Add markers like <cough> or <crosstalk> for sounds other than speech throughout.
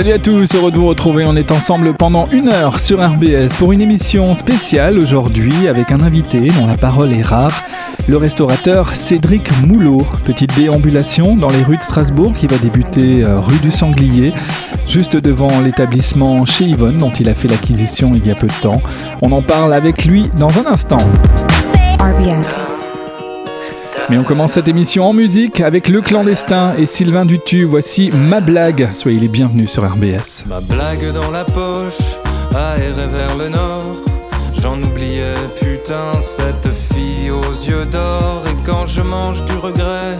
Salut à tous, heureux de vous retrouver. On est ensemble pendant une heure sur RBS pour une émission spéciale aujourd'hui avec un invité dont la parole est rare, le restaurateur Cédric Moulot. Petite déambulation dans les rues de Strasbourg qui va débuter euh, rue du Sanglier, juste devant l'établissement chez Yvonne dont il a fait l'acquisition il y a peu de temps. On en parle avec lui dans un instant. Mais on commence cette émission en musique avec Le Clandestin et Sylvain Dutu. Voici Ma Blague. Soyez les bienvenus sur RBS. Ma blague dans la poche, aérée vers le nord. J'en oubliais, putain, cette fille aux yeux d'or. Et quand je mange du regret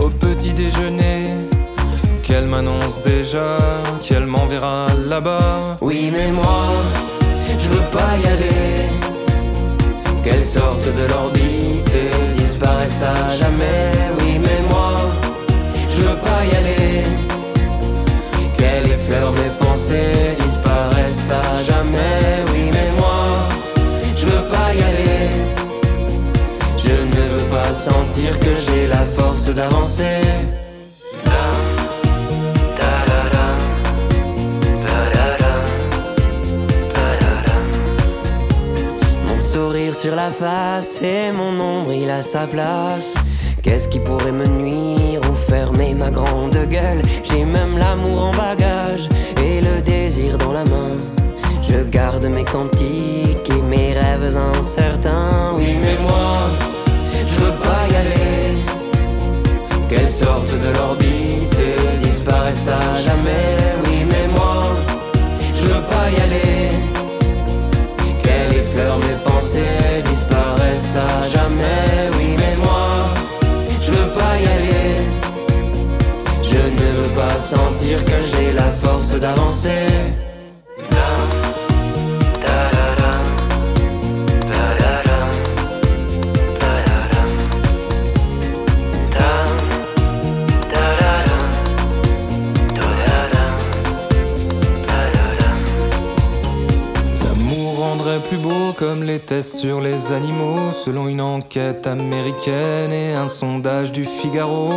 au petit déjeuner, qu'elle m'annonce déjà qu'elle m'enverra là-bas. Oui, mais moi, je veux pas y aller. Qu'elle sorte de l'orbite disparaissent à jamais. Oui, mais moi, je veux pas y aller. Qu'elle effleure mes pensées disparaissent à jamais. Oui, mais moi, je veux pas y aller. Je ne veux pas sentir que j'ai la force d'avancer. Sur la face et mon nombril à sa place. Qu'est-ce qui pourrait me nuire ou fermer ma grande gueule? J'ai même l'amour en bagage et le désir dans la main. Je garde mes cantiques et mes rêves incertains. Oui, mais moi, je veux pas y aller. Qu'elles sortent de l'orbite et disparaissent à jamais? Tests sur les animaux, selon une enquête américaine et un sondage du Figaro.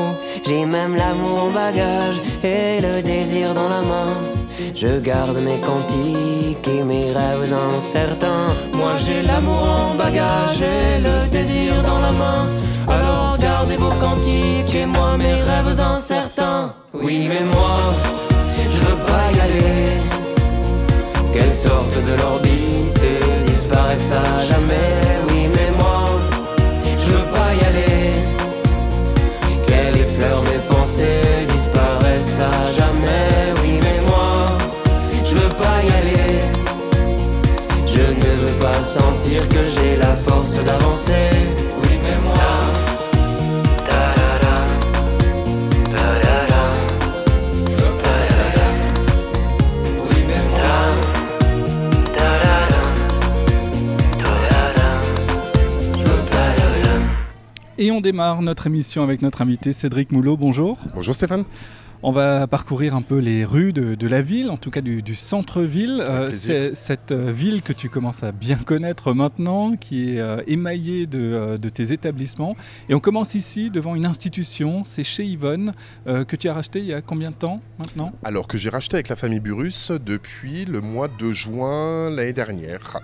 J'ai même l'amour en bagage et le désir dans la main. Je garde mes cantiques et mes rêves incertains. Moi j'ai l'amour en bagage et le désir dans la main. Alors gardez vos cantiques et moi mes rêves incertains. Oui, mais moi, je veux pas y aller. Qu'elles sortent de l'orbite disparaissent à jamais. Oui, mais moi, je veux pas y aller. Qu'elle effleure mes pensées disparaissent à jamais. Oui, mais moi, je veux pas y aller. Je ne veux pas sentir que j'ai la force d'avancer. Et on démarre notre émission avec notre invité Cédric Moulot. Bonjour. Bonjour Stéphane. On va parcourir un peu les rues de, la ville, en tout cas du, centre-ville. Euh, c'est cette euh, ville que tu commences à bien connaître maintenant, qui est euh, émaillée de, tes établissements. Et on commence ici devant une institution, c'est chez Yvonne, que tu as racheté il y a combien de temps maintenant? Alors que j'ai racheté avec la famille Burus depuis le mois de juin l'année dernière.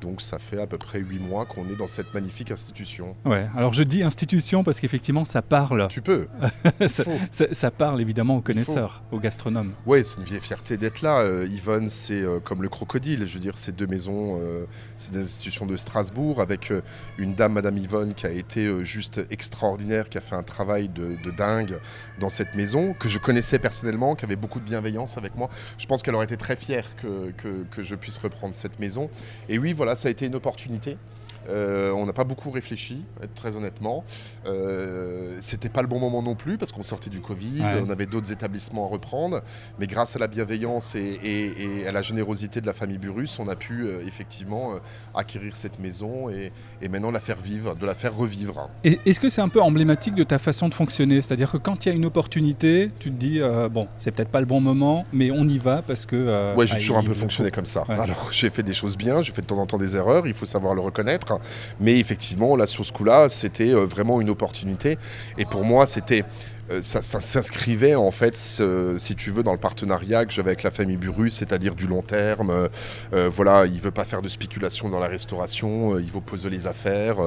Donc ça fait à peu près huit mois qu'on est dans cette magnifique institution. Ouais, alors je dis institution parce qu'effectivement ça parle. Tu peux. <laughs> ça, parle évidemment aux connaisseurs, aux gastronomes. Oui, c'est une vieille fierté d'être là. Euh, Yvonne, c'est euh, comme le crocodile. Je veux dire, c'est deux maisons, euh, c'est des institutions de Strasbourg avec une dame, Madame Yvonne, qui a été juste extraordinaire, qui a fait un travail de, dingue dans cette maison, que je connaissais personnellement, qui avait beaucoup de bienveillance avec moi. Je pense qu'elle aurait été très fière que, que, je puisse reprendre cette maison. Et oui, voilà ça a été une opportunité. Euh, on n'a pas beaucoup réfléchi, très honnêtement. Euh, C'était pas le bon moment non plus parce qu'on sortait du Covid, on avait d'autres établissements à reprendre. Mais grâce à la bienveillance et, à la générosité de la famille Burus, on a pu euh, effectivement euh, acquérir cette maison et, maintenant la faire vivre, de la faire revivre. Est-ce que c'est un peu emblématique de ta façon de fonctionner? C'est-à-dire que quand il y a une opportunité, tu te dis bon, c'est peut-être pas le bon moment, mais on y va parce que. ouais, j'ai toujours un peu fonctionné comme ça. Alors <laughs> j'ai fait des choses bien, j'ai fait de temps en temps des erreurs, il faut savoir le reconnaître. Mais effectivement, là, sur ce coup-là, c'était euh, vraiment une opportunité. Et pour moi, c'était ça, s'inscrivait en fait, si tu veux, dans le partenariat que j'avais avec la famille Burus, c'est-à-dire du long terme. voilà, il veut pas faire de spéculation dans la restauration, il veut poser les affaires,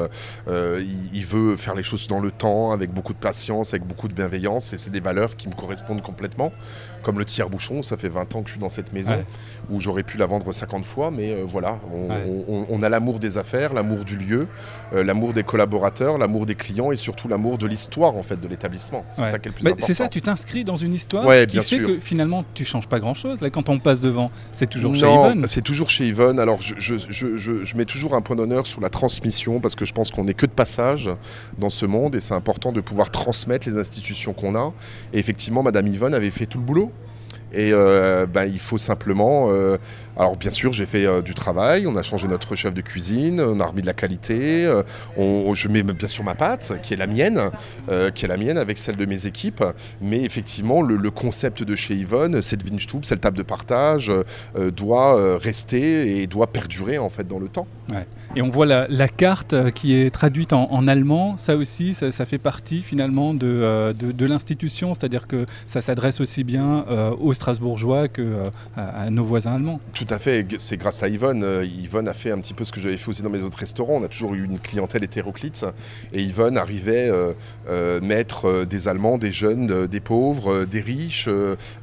il, veut faire les choses dans le temps, avec beaucoup de patience, avec beaucoup de bienveillance, et c'est des valeurs qui me correspondent complètement. Comme le tiers-bouchon, ça fait 20 ans que je suis dans cette maison, où j'aurais pu la vendre 50 fois, mais voilà, on, a l'amour des affaires, l'amour du lieu, l'amour des collaborateurs, l'amour des clients et surtout l'amour de l'histoire en fait de l'établissement. Ça qui est le plus important. C'est ça, tu t'inscris dans une histoire, ce qui fait que finalement tu changes pas grand chose. Là, quand on passe devant, c'est toujours chez Yvonne. c'est toujours chez Yvonne. Alors je, je, je, je, mets toujours un point d'honneur sur la transmission parce que je pense qu'on n'est que de passage dans ce monde et c'est important de pouvoir transmettre les institutions qu'on a. Et effectivement, Madame Yvonne avait fait tout le boulot. Et euh, ben, il faut simplement. Euh, alors, bien sûr, j'ai fait euh, du travail. On a changé notre chef de cuisine. On a remis de la qualité. On, je mets bien sûr ma pâte, qui est la mienne, qui est la mienne avec celle de mes équipes. Mais effectivement, le, concept de chez Yvonne, cette Winstube, cette table de partage, doit rester et doit perdurer en fait dans le temps. Et on voit la, carte qui est traduite en, allemand. Ça aussi, ça, fait partie finalement de, l'institution, c'est-à-dire que ça s'adresse aussi bien aux strasbourgeois que euh, à, nos voisins allemands. À fait, c'est grâce à Yvonne. Euh, Yvonne a fait un petit peu ce que j'avais fait aussi dans mes autres restaurants. On a toujours eu une clientèle hétéroclite et Yvonne arrivait euh, mettre des Allemands, des jeunes, des pauvres, des riches,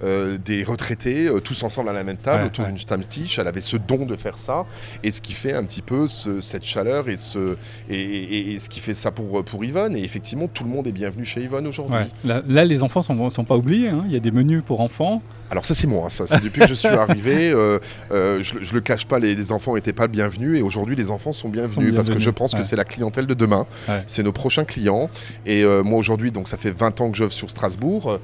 des retraités, tous ensemble à la même table autour d'une stammtisch. Elle avait ce don de faire ça et ce qui fait un petit peu cette chaleur et ce, et, ce qui fait ça pour, pour Yvonne. Et effectivement, tout le monde est bienvenu chez Yvonne aujourd'hui. Là, les enfants ne sont, sont, pas oubliés. Hein. Il y a des menus pour enfants. Alors ça c'est moi, ça. C'est depuis que je suis <laughs> arrivé, euh, euh, je, je, le cache pas, les, enfants n'étaient pas bienvenus et aujourd'hui les enfants sont bienvenus, parce que je pense que c'est la clientèle de demain, c'est nos prochains clients. Et euh, moi aujourd'hui donc ça fait 20 ans que j'œuvre sur Strasbourg,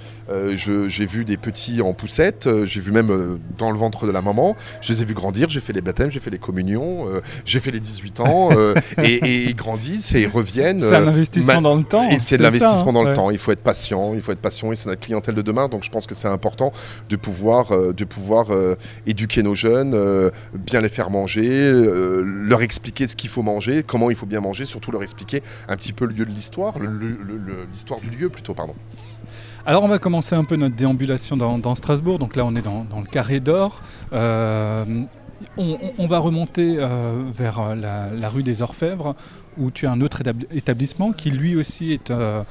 j'ai vu des petits en poussette, j'ai vu même dans le ventre de la maman, je les ai vus grandir, j'ai fait les baptêmes, j'ai fait les communions, j'ai fait les 18 ans <laughs> et, ils grandissent et ils reviennent. C'est un investissement dans le temps. Et c'est de l'investissement dans le temps, il faut être patient, il faut être patient et c'est notre clientèle de demain. Donc je pense que c'est important de de pouvoir, euh, de pouvoir euh, éduquer nos jeunes, euh, bien les faire manger, leur expliquer ce qu'il faut manger, comment il faut bien manger, surtout leur expliquer un petit peu le lieu de l'histoire, l'histoire du lieu plutôt, pardon. Alors on va commencer un peu notre déambulation dans, Strasbourg. Donc là on est dans, le carré d'or. On, va remonter vers la, rue des Orfèvres où tu as un autre établissement qui lui aussi est, euh,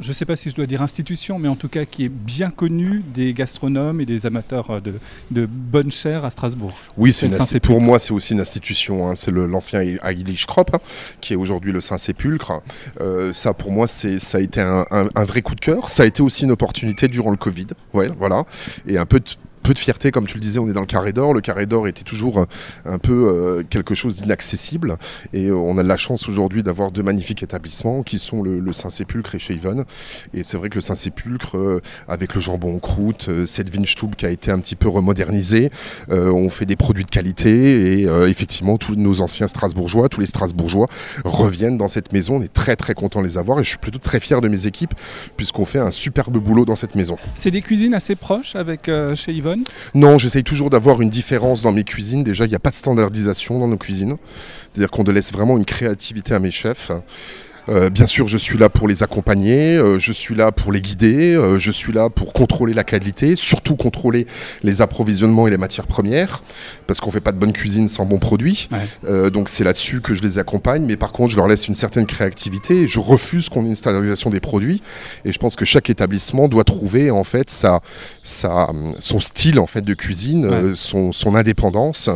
je ne sais pas si je dois dire institution, mais en tout cas qui est bien connu des gastronomes et des amateurs euh, de, de bonne chair à Strasbourg. Oui, c'est pour moi c'est aussi une institution. Hein. c'est l'ancien Heilig Krop hein, qui est aujourd'hui le Saint-Sépulcre. Euh, ça pour moi c'est ça a été un, un, vrai coup de cœur. Ça a été aussi une opportunité durant le Covid. Ouais, voilà. Et un peu de peu de fierté, comme tu le disais, on est dans le carré d'or. Le carré d'or était toujours euh, un peu euh, quelque chose d'inaccessible. Et euh, on a la chance aujourd'hui d'avoir deux magnifiques établissements qui sont le, Saint-Sépulcre et chez Yvonne. Et c'est vrai que le Saint-Sépulcre, avec le jambon en croûte, cette Winstube qui a été un petit peu remodernisée, on fait des produits de qualité. Et effectivement, tous nos anciens Strasbourgeois, tous les Strasbourgeois reviennent dans cette maison. On est très très content de les avoir. Et je suis plutôt très fier de mes équipes puisqu'on fait un superbe boulot dans cette maison. C'est des cuisines assez proches avec chez Non, j'essaye toujours d'avoir une différence dans mes cuisines. Déjà, il n'y a pas de standardisation dans nos cuisines. C'est-à-dire qu'on laisse vraiment une créativité à mes chefs. Euh, bien sûr, je suis là pour les accompagner, euh, je suis là pour les guider, euh, je suis là pour contrôler la qualité, surtout contrôler les approvisionnements et les matières premières, parce qu'on fait pas de bonne cuisine sans bons produits. donc c'est là-dessus que je les accompagne, mais par contre, je leur laisse une certaine créativité. Je refuse qu'on ait une standardisation des produits, et je pense que chaque établissement doit trouver en fait sa, sa son style en fait de cuisine, son, son, indépendance,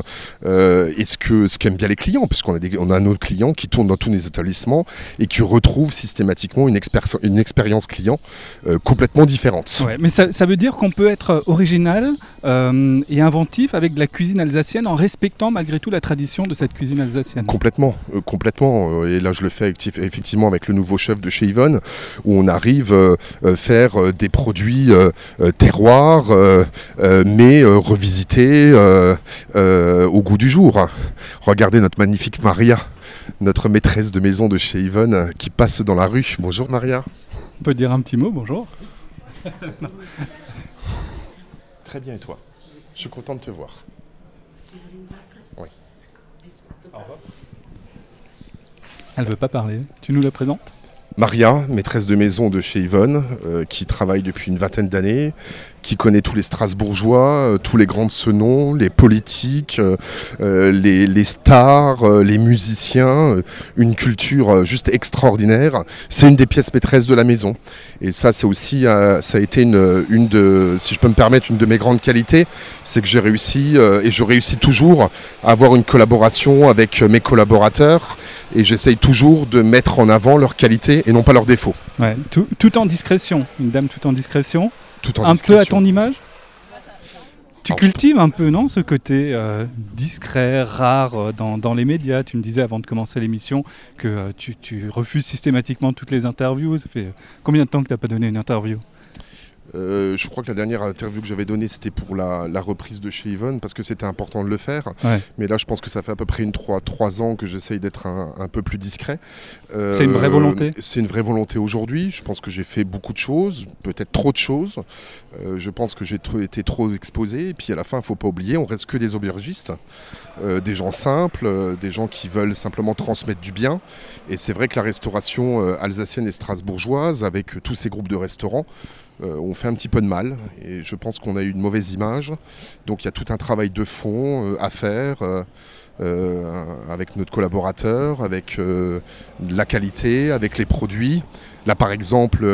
et ce que ce qu'aiment bien les clients, puisqu'on a des, on a nos clients qui tournent dans tous les établissements et qui tu retrouves systématiquement une, une expérience client euh, complètement différente. mais ça, veut dire qu'on peut être original euh, et inventif avec de la cuisine alsacienne en respectant malgré tout la tradition de cette cuisine alsacienne. Complètement, euh, complètement. Et là, je le fais effectivement avec le nouveau chef de chez Yvonne, où on arrive à faire des produits terroirs, mais revisités au goût du jour. Regardez notre magnifique Maria notre maîtresse de maison de chez Yvonne euh, qui passe dans la rue. Bonjour Maria. On peut dire un petit mot, bonjour. <laughs> Très bien et toi? Je suis content de te voir. Oui. Elle veut pas parler. Tu nous la présentes? Maria, maîtresse de maison de chez Yvonne, euh, qui travaille depuis une vingtaine d'années, qui connaît tous les Strasbourgeois, euh, tous les grands de ce nom, les politiques, euh, les, stars, les musiciens, une culture juste extraordinaire. C'est une des pièces maîtresses de la maison. Et ça, c'est aussi, ça a été une, une, de, si je peux me permettre, une de mes grandes qualités, c'est que j'ai réussi et je réussis toujours à avoir une collaboration avec mes collaborateurs et j'essaye toujours de mettre en avant leurs qualités et non pas leurs défauts. tout, en discrétion, une dame tout en discrétion. Tout en un peu à ton image tu cultives un peu, non, ce côté euh, discret, rare euh, dans, les médias? Tu me disais avant de commencer l'émission que euh, tu, tu, refuses systématiquement toutes les interviews. Ça fait combien de temps que tu n'as pas donné une interview? Euh, je crois que la dernière interview que j'avais donnée, c'était pour la, reprise de chez Yvonne, parce que c'était important de le faire. Mais là, je pense que ça fait à peu près une 3, 3 ans que j'essaye d'être un, peu plus discret. Euh, c'est une vraie volonté C'est une vraie volonté aujourd'hui. Je pense que j'ai fait beaucoup de choses, peut-être trop de choses. Euh, je pense que j'ai été trop exposé. Et puis à la fin, il ne faut pas oublier, on reste que des aubergistes, des gens simples, des gens qui veulent simplement transmettre du bien. Et c'est vrai que la restauration alsacienne et strasbourgeoise, avec tous ces groupes de restaurants, euh, on fait un petit peu de mal et je pense qu'on a eu une mauvaise image. Donc il y a tout un travail de fond euh, à faire. Euh, avec notre collaborateur, avec la qualité, avec les produits. Là, par exemple,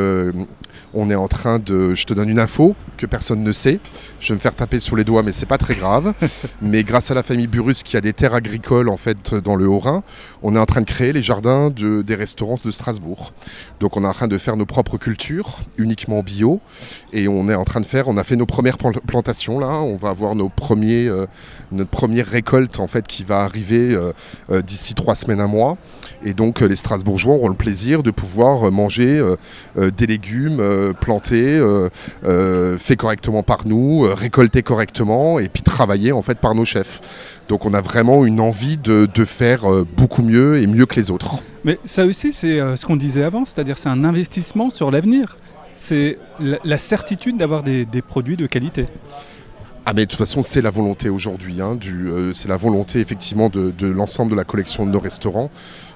on est en train de. Je te donne une info que personne ne sait. Je vais me faire taper sur les doigts, mais c'est pas très grave. <laughs> mais grâce à la famille Burus qui a des terres agricoles en fait dans le Haut-Rhin, on est en train de créer les jardins des restaurants de Strasbourg. Donc on est en train de faire nos propres cultures, uniquement bio, et on est en train de faire. On a fait nos premières plantations là. On va avoir nos premiers, euh, notre première récolte en fait qui va arriver euh, d'ici trois semaines un mois. Et donc les Strasbourgeois auront le plaisir de pouvoir manger euh, euh, des légumes euh, plantés, faits correctement par nous, récoltés correctement et puis travaillés en fait par nos chefs. Donc on a vraiment une envie de, faire beaucoup mieux et mieux que les autres. Mais ça aussi c'est ce qu'on disait avant, c'est-à-dire c'est un investissement sur l'avenir. C'est la, certitude d'avoir des, produits de qualité. Ah mais de toute façon c'est la volonté aujourd'hui, hein, c'est la volonté effectivement de, de l'ensemble de la collection de nos restaurants.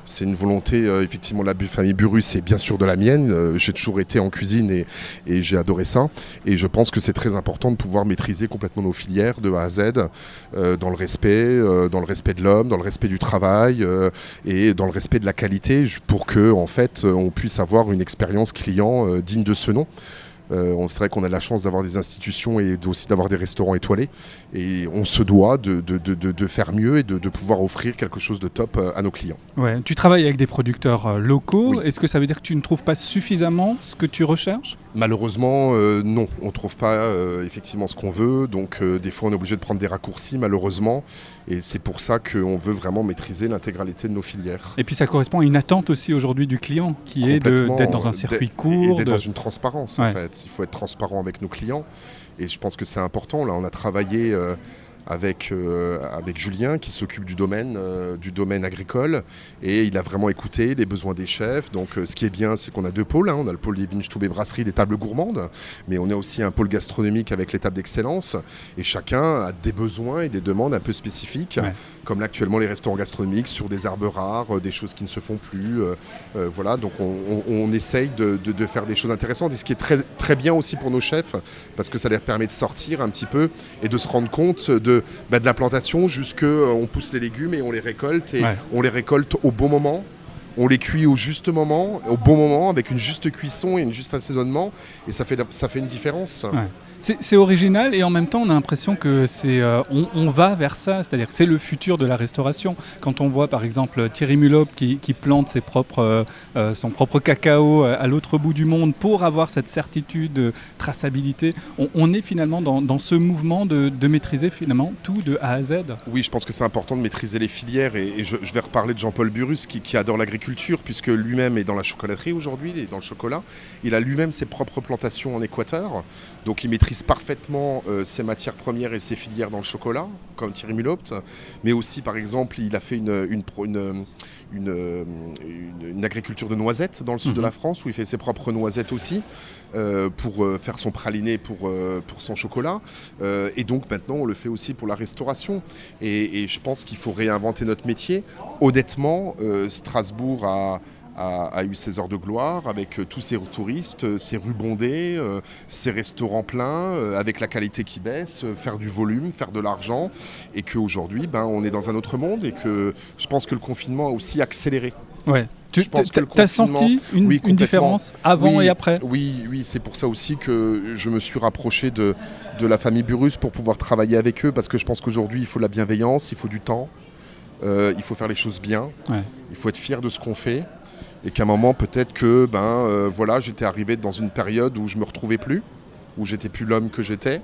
C'est une volonté, euh, effectivement, la famille Burus c'est bien sûr de la mienne. Euh, j'ai toujours été en cuisine et, j'ai adoré ça. Et je pense que c'est très important de pouvoir maîtriser complètement nos filières de A à Z, euh, dans le respect, dans le respect de l'homme, dans le respect du travail et dans le respect de la qualité, pour que, en fait, on puisse avoir une expérience client digne de ce nom. Euh, on serait qu'on a la chance d'avoir des institutions et aussi d'avoir des restaurants étoilés. Et on se doit de, faire mieux et de, pouvoir offrir quelque chose de top euh, à nos clients. Ouais. Tu travailles avec des producteurs euh, locaux. Est-ce que ça veut dire que tu ne trouves pas suffisamment ce que tu recherches? Malheureusement, non. On ne trouve pas effectivement ce qu'on veut. Donc des fois, on est obligé de prendre des raccourcis, malheureusement. Et c'est pour ça qu'on veut vraiment maîtriser l'intégralité de nos filières. Et puis ça correspond à une attente aussi aujourd'hui du client, qui est d'être dans un circuit court. D'être dans une transparence en fait. Il faut être transparent avec nos clients. Et je pense que c'est important. Là, on a travaillé euh, avec, euh, avec Julien qui s'occupe du domaine, euh, du domaine agricole et il a vraiment écouté les besoins des chefs. Donc ce qui est bien, c'est qu'on a deux pôles. Hein. On a le pôle des Vinchtube et brasseries, des tables gourmandes, mais on a aussi un pôle gastronomique avec les tables d'excellence et chacun a des besoins et des demandes un peu spécifiques comme là actuellement les restaurants gastronomiques sur des arbres rares, euh, des choses qui ne se font plus. Euh, euh, voilà, donc on, essaye de, faire des choses intéressantes. Et ce qui est très, très bien aussi pour nos chefs, parce que ça leur permet de sortir un petit peu et de se rendre compte de, bah, de la plantation jusqu'on pousse les légumes et on les récolte et on les récolte au bon moment. On les cuit au juste moment, au bon moment, avec une juste cuisson et un juste assaisonnement, et ça fait, ça fait une différence. C'est original et en même temps on a l'impression que c'est euh, on, va vers ça, c'est-à-dire que c'est le futur de la restauration. Quand on voit par exemple Thierry Mulop qui, plante ses propres, euh, euh, son propre cacao à l'autre bout du monde pour avoir cette certitude, de traçabilité, on, est finalement dans, ce mouvement de, maîtriser finalement tout de A à Z. Oui, je pense que c'est important de maîtriser les filières et, je, vais reparler de Jean-Paul Burus qui, qui adore l'agriculture puisque lui-même est dans la chocolaterie aujourd'hui, il est dans le chocolat. Il a lui-même ses propres plantations en Équateur, donc il maîtrise parfaitement euh, ses matières premières et ses filières dans le chocolat, comme Thierry Mulopte, mais aussi par exemple il a fait une, une, une, agriculture de noisettes dans le sud de la mhm. France, où il fait ses propres noisettes aussi, euh, pour euh, faire son praliné pour, pour son chocolat. et donc maintenant, on le fait aussi pour la restauration. Et, et je pense qu'il faut réinventer notre métier. Honnêtement, Strasbourg a a, eu ses heures de gloire avec tous ses touristes, ses rues bondées, ses restaurants pleins, avec la qualité qui baisse, faire du volume, faire de l'argent, et qu'aujourd'hui, ben, on est dans un autre monde et que je pense que le confinement a aussi accéléré. Ouais. Tu as senti une, différence avant et après? Oui, oui c'est pour ça aussi que je me suis rapproché de, de la famille Burus pour pouvoir travailler avec eux, parce que je pense qu'aujourd'hui, il faut de la bienveillance, il faut du temps, euh, il faut faire les choses bien, il faut être fier de ce qu'on fait, et qu'à un moment, peut-être que ben, euh, voilà, j'étais arrivé dans une période où je me retrouvais plus, où j'étais plus l'homme que j'étais.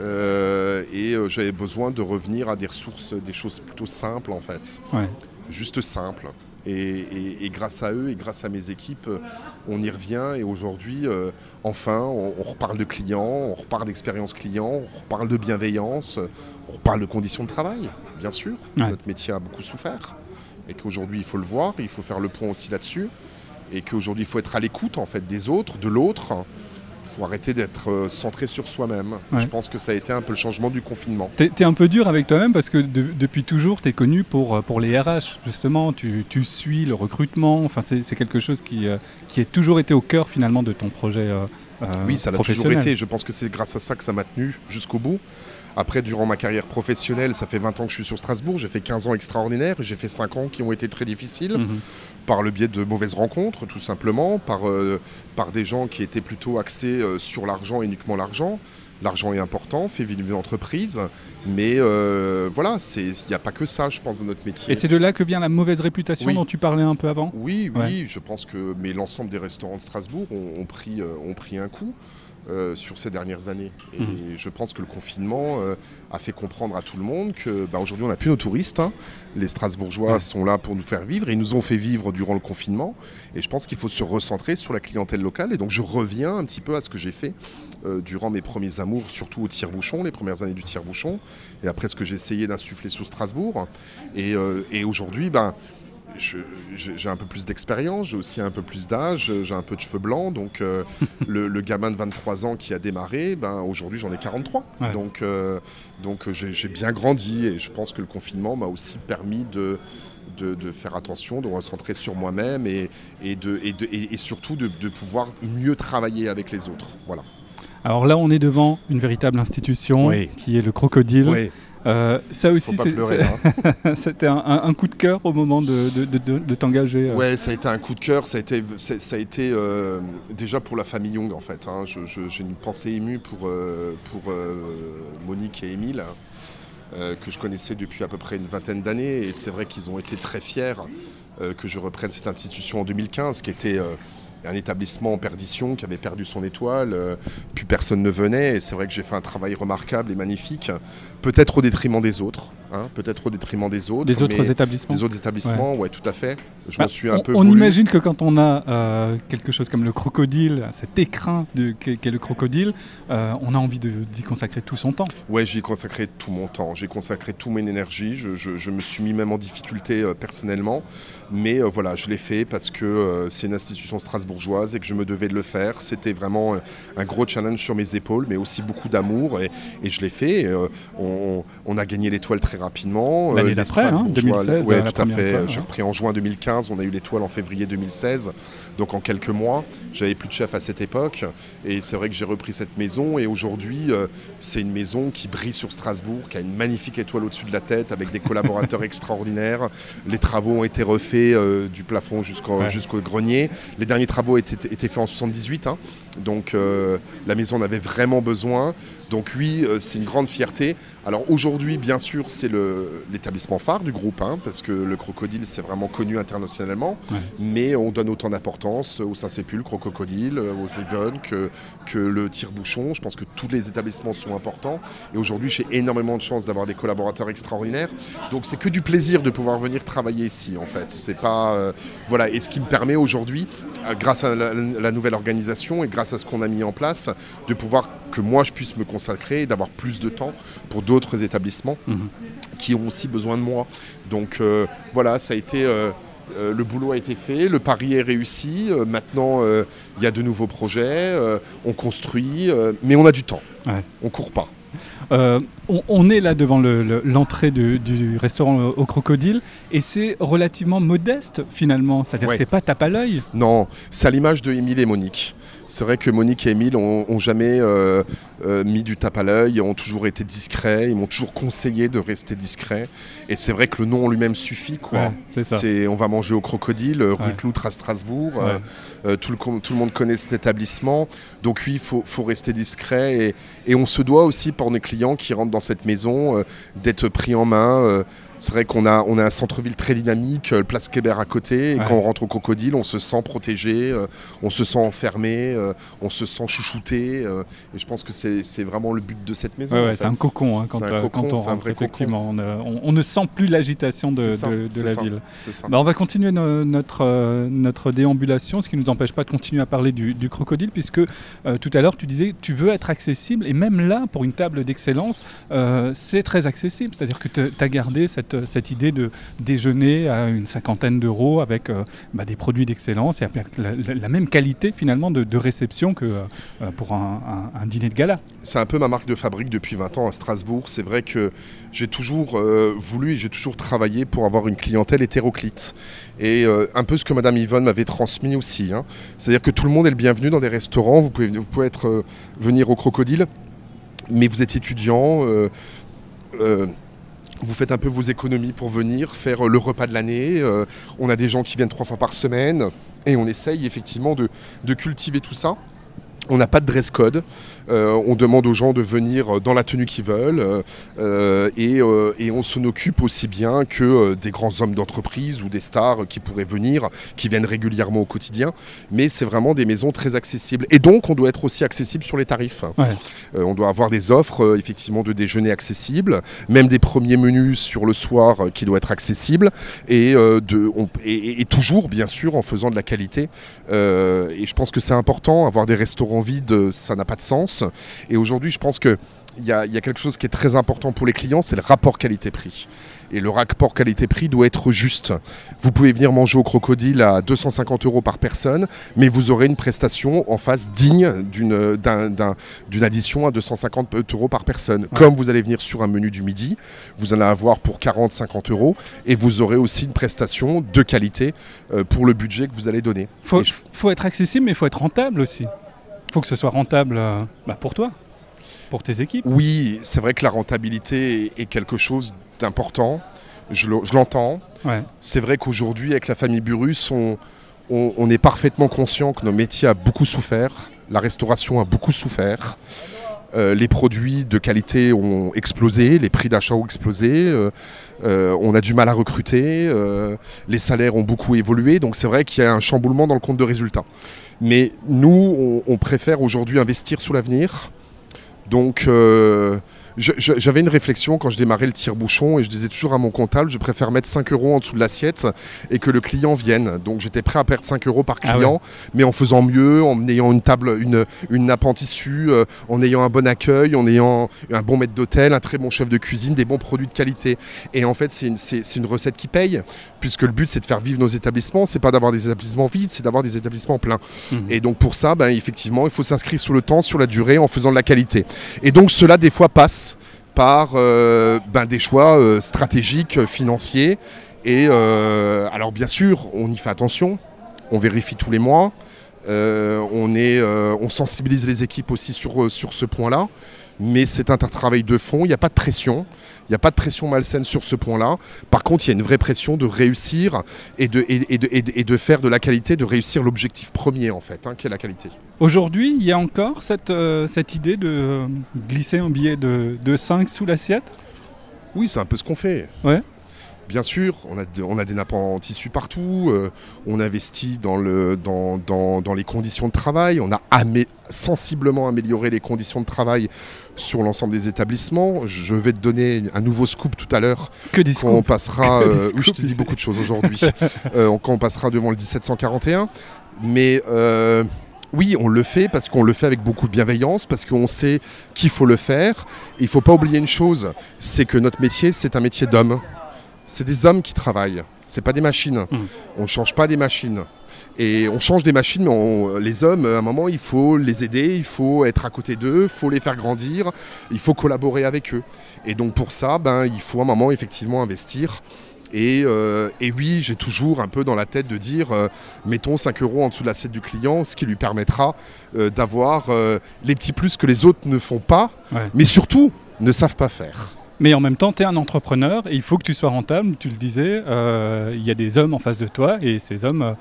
Euh, et j'avais besoin de revenir à des ressources, des choses plutôt simples en fait. Juste simples. Et, grâce à eux et grâce à mes équipes, on y revient. Et aujourd'hui, euh, enfin, on, reparle de clients, on reparle d'expérience client, on reparle de bienveillance, on reparle de conditions de travail, bien sûr. Notre métier a beaucoup souffert. Et qu'aujourd'hui, il faut le voir, il faut faire le point aussi là-dessus. Et qu'aujourd'hui, il faut être à l'écoute en fait, des autres, de l'autre faut arrêter d'être euh, centré sur soi-même. Je pense que ça a été un peu le changement du confinement. Tu es, un peu dur avec toi-même parce que depuis toujours, tu es connu pour, euh, pour les RH, justement. Tu, tu suis le recrutement. Enfin, c'est quelque chose qui, euh, qui a toujours été au cœur finalement de ton projet. oui, ça l'a toujours été. Je pense que c'est grâce à ça que ça m'a tenu jusqu'au bout. Après, durant ma carrière professionnelle, ça fait 20 ans que je suis sur Strasbourg, j'ai fait 15 ans extraordinaires, j'ai fait 5 ans qui ont été très difficiles, mhm. par le biais de mauvaises rencontres, tout simplement, par, euh, par des gens qui étaient plutôt axés euh, sur l'argent uniquement l'argent. L'argent est important, fait vivre une entreprise, mais euh, voilà, il n'y a pas que ça, je pense, dans notre métier. Et c'est de là que vient la mauvaise réputation dont tu parlais un peu avant? Oui, oui, je pense que mais l'ensemble des restaurants de Strasbourg ont, pris, ont pris un coup. Euh, sur ces dernières années. Et mhm. je pense que le confinement euh, a fait comprendre à tout le monde que bah, aujourd'hui on n'a plus nos touristes. Hein. Les Strasbourgeois sont là pour nous faire vivre et ils nous ont fait vivre durant le confinement. Et je pense qu'il faut se recentrer sur la clientèle locale. Et donc je reviens un petit peu à ce que j'ai fait euh, durant mes premiers amours, surtout au tire-bouchon, les premières années du tire-bouchon, et après ce que j'ai essayé d'insuffler sur Strasbourg. Et, et aujourd'hui, ben, j'ai un peu plus d'expérience, j'ai aussi un peu plus d'âge, j'ai un peu de cheveux blancs. Donc, euh, <laughs> le, gamin de 23 ans qui a démarré, ben, aujourd'hui, j'en ai 43. Donc, euh, donc j'ai bien grandi et je pense que le confinement m'a aussi permis de, de, faire attention, de recentrer sur moi-même et, et, de, et, surtout de, pouvoir mieux travailler avec les autres. Voilà. Alors là, on est devant une véritable institution qui est le crocodile. Euh, ça aussi, hein. <laughs> c'était un, coup de cœur au moment de, t'engager. Euh. Ouais, ça a été un coup de cœur. Ça a été, ça a été euh, déjà pour la famille Young en fait. Hein. J'ai une pensée émue pour, pour Monique et Émile. que je connaissais depuis à peu près une vingtaine d'années et c'est vrai qu'ils ont été très fiers que je reprenne cette institution en 2015 qui était un établissement en perdition qui avait perdu son étoile, euh, plus personne ne venait, et c'est vrai que j'ai fait un travail remarquable et magnifique, peut-être au détriment des autres, hein, peut-être au détriment des autres. Des autres établissements Des autres établissements, ouais, tout à fait. Je bah, suis un on, peu. On imagine que quand on a euh, quelque chose comme le crocodile, cet écrin qu'est le crocodile, euh, on a envie d'y consacrer tout son temps. Ouais, j'y ai consacré tout mon temps, j'ai consacré toute mon énergie, je, je, me suis mis même en difficulté personnellement, mais voilà, je l'ai fait parce que c'est une institution Strasbourg bourgeoise et que je me devais de le faire. C'était vraiment euh, un gros challenge sur mes épaules, mais aussi beaucoup d'amour et, je l'ai fait. Euh, on, a gagné l'étoile très rapidement. Euh, L'année d'après, 2016. Hein, oui, tout à fait. J'ai repris en juin 2015, on a eu l'étoile en février 2016. Donc en quelques mois, j'avais plus de chef à cette époque et c'est vrai que j'ai repris cette maison et aujourd'hui, c'est une maison qui brille sur Strasbourg, qui a une magnifique étoile au-dessus de la tête avec des collaborateurs <laughs> extraordinaires. Les travaux ont été refaits du plafond jusqu'au grenier. Les derniers travaux travaux étaient, faits en 78, hein. donc euh, la maison en avait vraiment besoin. Donc oui, euh, c'est une grande fierté. Alors aujourd'hui, bien sûr, c'est l'établissement phare du groupe, hein, parce que le crocodile, c'est vraiment connu internationalement, mais on donne autant d'importance au Saint-Sépulcre, au crocodile, aux Even, que, que le tire-bouchon. Je pense que tous les établissements sont importants. Et aujourd'hui, j'ai énormément de chance d'avoir des collaborateurs extraordinaires. Donc c'est que du plaisir de pouvoir venir travailler ici, en fait. C'est pas... Euh, voilà, et ce qui me permet aujourd'hui, grâce à la, nouvelle organisation et grâce à ce qu'on a mis en place, de pouvoir que moi je puisse me consacrer et d'avoir plus de temps pour d'autres établissements mhm. qui ont aussi besoin de moi. Donc euh, voilà, ça a été. Euh, euh, le boulot a été fait, le pari est réussi. maintenant, il y a de nouveaux projets, on construit, mais on a du temps. On On court pas. Euh, on, est là devant l'entrée du restaurant au Crocodile et c'est relativement modeste finalement, c'est-à-dire que c'est pas tape à l'œil. Non, c'est à l'image de Émile et Monique. C'est vrai que Monique et Émile ont, jamais euh, euh, mis du tape à l'œil, ont toujours été discrets, ils m'ont toujours conseillé de rester discret. Et c'est vrai que le nom lui-même suffit. Quoi. c'est on va manger au Crocodile, rue Cloutre à Strasbourg. tout, le, tout, le, monde connaît cet établissement. Donc oui, il faut, faut, rester discret. Et, et, on se doit aussi pour nos clients qui rentrent dans cette maison d'être pris en main c'est vrai qu'on a, on a un centre-ville très dynamique, le Place Kléber à côté, et quand on rentre au Crocodile, on se sent protégé, euh, on se sent enfermé, euh, on se sent chouchouté. Euh, et je pense que c'est vraiment le but de cette maison. c'est un cocon hein, quand, on rentre, effectivement. On, ne sent plus l'agitation de, la ville. Bah, on va continuer notre, notre déambulation, ce qui ne nous empêche pas de continuer à parler du, Crocodile, puisque tout à l'heure tu disais tu veux être accessible, et même là, pour une table d'excellence, c'est très accessible. C'est-à-dire que tu as gardé cette cette, idée de déjeuner à une cinquantaine d'euros avec euh, bah, des produits d'excellence et avec la, même qualité finalement de, réception que euh, pour un, dîner de gala. C'est un peu ma marque de fabrique depuis 20 ans à Strasbourg. C'est vrai que j'ai toujours euh, voulu et j'ai toujours travaillé pour avoir une clientèle hétéroclite. Et un peu ce que Madame Yvonne m'avait transmis aussi. Hein. C'est-à-dire que tout le monde est le bienvenu dans des restaurants. Vous pouvez, vous pouvez être, venir au Crocodile, mais vous êtes étudiant vous faites un peu vos économies pour venir faire le repas de l'année. Euh, on a des gens qui viennent trois fois par semaine et on essaye effectivement de cultiver tout ça. On n'a pas de dress code. Euh, on demande aux gens de venir dans la tenue qu'ils veulent euh, et, on s'en occupe aussi bien que des grands hommes d'entreprise ou des stars qui pourraient venir, qui viennent régulièrement au quotidien. Mais c'est vraiment des maisons très accessibles. Et donc, on doit être aussi accessible sur les tarifs. on doit avoir des offres effectivement de déjeuner accessibles, même des premiers menus sur le soir qui doivent être et, de, et, toujours, bien sûr, en faisant de la qualité. et je pense que c'est important, avoir des restaurants vides, ça n'a pas de sens. Et aujourd'hui, je pense qu'il y, a, quelque chose qui est très important pour les clients, c'est le rapport qualité-prix. Et le rapport qualité-prix doit être juste. Vous pouvez venir manger au crocodile à 250 euros par personne, mais vous aurez une prestation en face digne d'une addition à 250 euros par personne. Comme vous allez venir sur un menu du midi, vous allez avoir pour 40-50 euros, et vous aurez aussi une prestation de qualité euh, pour le budget que vous allez donner. Il faut être accessible, mais il faut être rentable aussi. Il faut que ce soit rentable euh, bah, pour toi, pour tes équipes. Oui, c'est vrai que la rentabilité est quelque chose d'important. Je l'entends. C'est vrai qu'aujourd'hui, avec la famille Burus, on, on, est parfaitement conscient que nos métiers ont beaucoup souffert. La restauration a beaucoup souffert. Euh, les produits de qualité ont explosé, les prix d'achat ont explosé, euh, on a du mal à recruter, les salaires ont beaucoup évolué, donc c'est vrai qu'il y a un chamboulement dans le compte de résultats. Mais nous, on, préfère aujourd'hui investir sous l'avenir. Donc, euh, j'avais une réflexion quand je démarrais le tire-bouchon et je disais toujours à mon comptable, je préfère mettre 5 euros en dessous de l'assiette et que le client vienne. Donc j'étais prêt à perdre 5 euros par ah client, mais en faisant mieux, en ayant une table, une, une nappe en tissu, euh, en ayant un bon accueil, en ayant un bon maître d'hôtel, un très bon chef de cuisine, des bons produits de qualité. Et en fait, c'est une, une, recette qui paye, puisque le but c'est de faire vivre nos établissements, c'est pas d'avoir des établissements vides, c'est d'avoir des établissements pleins. Mmh. Et donc pour ça, ben, effectivement, il faut s'inscrire sur le temps, sur la durée, en faisant de la qualité. Et donc cela des fois passe par euh, ben, des choix euh, stratégiques, euh, financiers. Et alors bien sûr, on y fait attention, on vérifie tous les mois, on, est, on sensibilise les équipes aussi sur, sur ce point-là. Mais c'est un travail de fond, il n'y a pas de pression, il n'y a pas de pression malsaine sur ce point-là. Par contre, il y a une vraie pression de réussir et de, et, de, faire de la qualité, de réussir l'objectif premier en fait, hein, qui est la qualité. Aujourd'hui, il y a encore cette, euh, cette idée de euh, glisser un billet de, de 5 sous l'assiette? Oui, c'est un peu ce qu'on fait. Ouais. Bien sûr, on a, on a des nappes en tissu partout, euh, on investit dans, le, dans, dans, les conditions de travail, on a sensiblement amélioré les conditions de travail sur l'ensemble des établissements. Je vais te donner un nouveau scoop tout à l'heure. Que des On passera, <laughs> euh, oui, je te dis beaucoup de choses aujourd'hui. <laughs> Euh, quand on passera devant le 1741. Mais oui, on le fait parce qu'on le fait avec beaucoup de bienveillance, parce qu'on sait qu'il faut le faire. Il ne faut pas oublier une chose, c'est que notre métier, c'est un métier d'homme c'est des hommes qui travaillent, c'est pas des machines. Hmm. On ne change pas des machines. Et on change des machines, mais les hommes, à un moment, il faut les aider, il faut être à côté d'eux, il faut les faire grandir, il faut collaborer avec eux. Et donc pour ça, ben, il faut à un moment effectivement investir. Et, euh, oui, j'ai toujours un peu dans la tête de dire, euh, mettons 5 euros en dessous de l'assiette du client, ce qui lui permettra euh, d'avoir les petits plus que les autres ne font pas, mais surtout ne savent pas faire. Mais en même temps, tu es un entrepreneur et il faut que tu sois rentable, tu le disais, il y a des hommes en face de toi et ces hommes,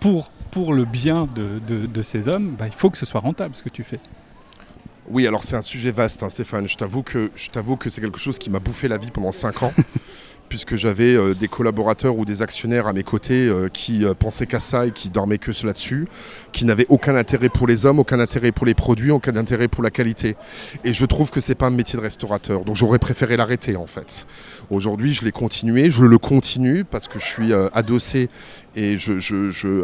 pour, pour le bien de, ces hommes, bah, il faut que ce soit rentable ce que tu fais. Oui, alors c'est un sujet vaste, hein, Stéphane. Je t'avoue que, que c'est quelque chose qui m'a bouffé la vie pendant 5 ans. <laughs> puisque j'avais euh, des collaborateurs ou des actionnaires à mes côtés euh, qui euh, pensaient qu'à ça et qui dormaient que là-dessus, qui n'avaient aucun intérêt pour les hommes, aucun intérêt pour les produits, aucun intérêt pour la qualité. Et je trouve que c'est pas un métier de restaurateur, donc j'aurais préféré l'arrêter en fait. Aujourd'hui, je l'ai continué, je le continue parce que je suis adossé et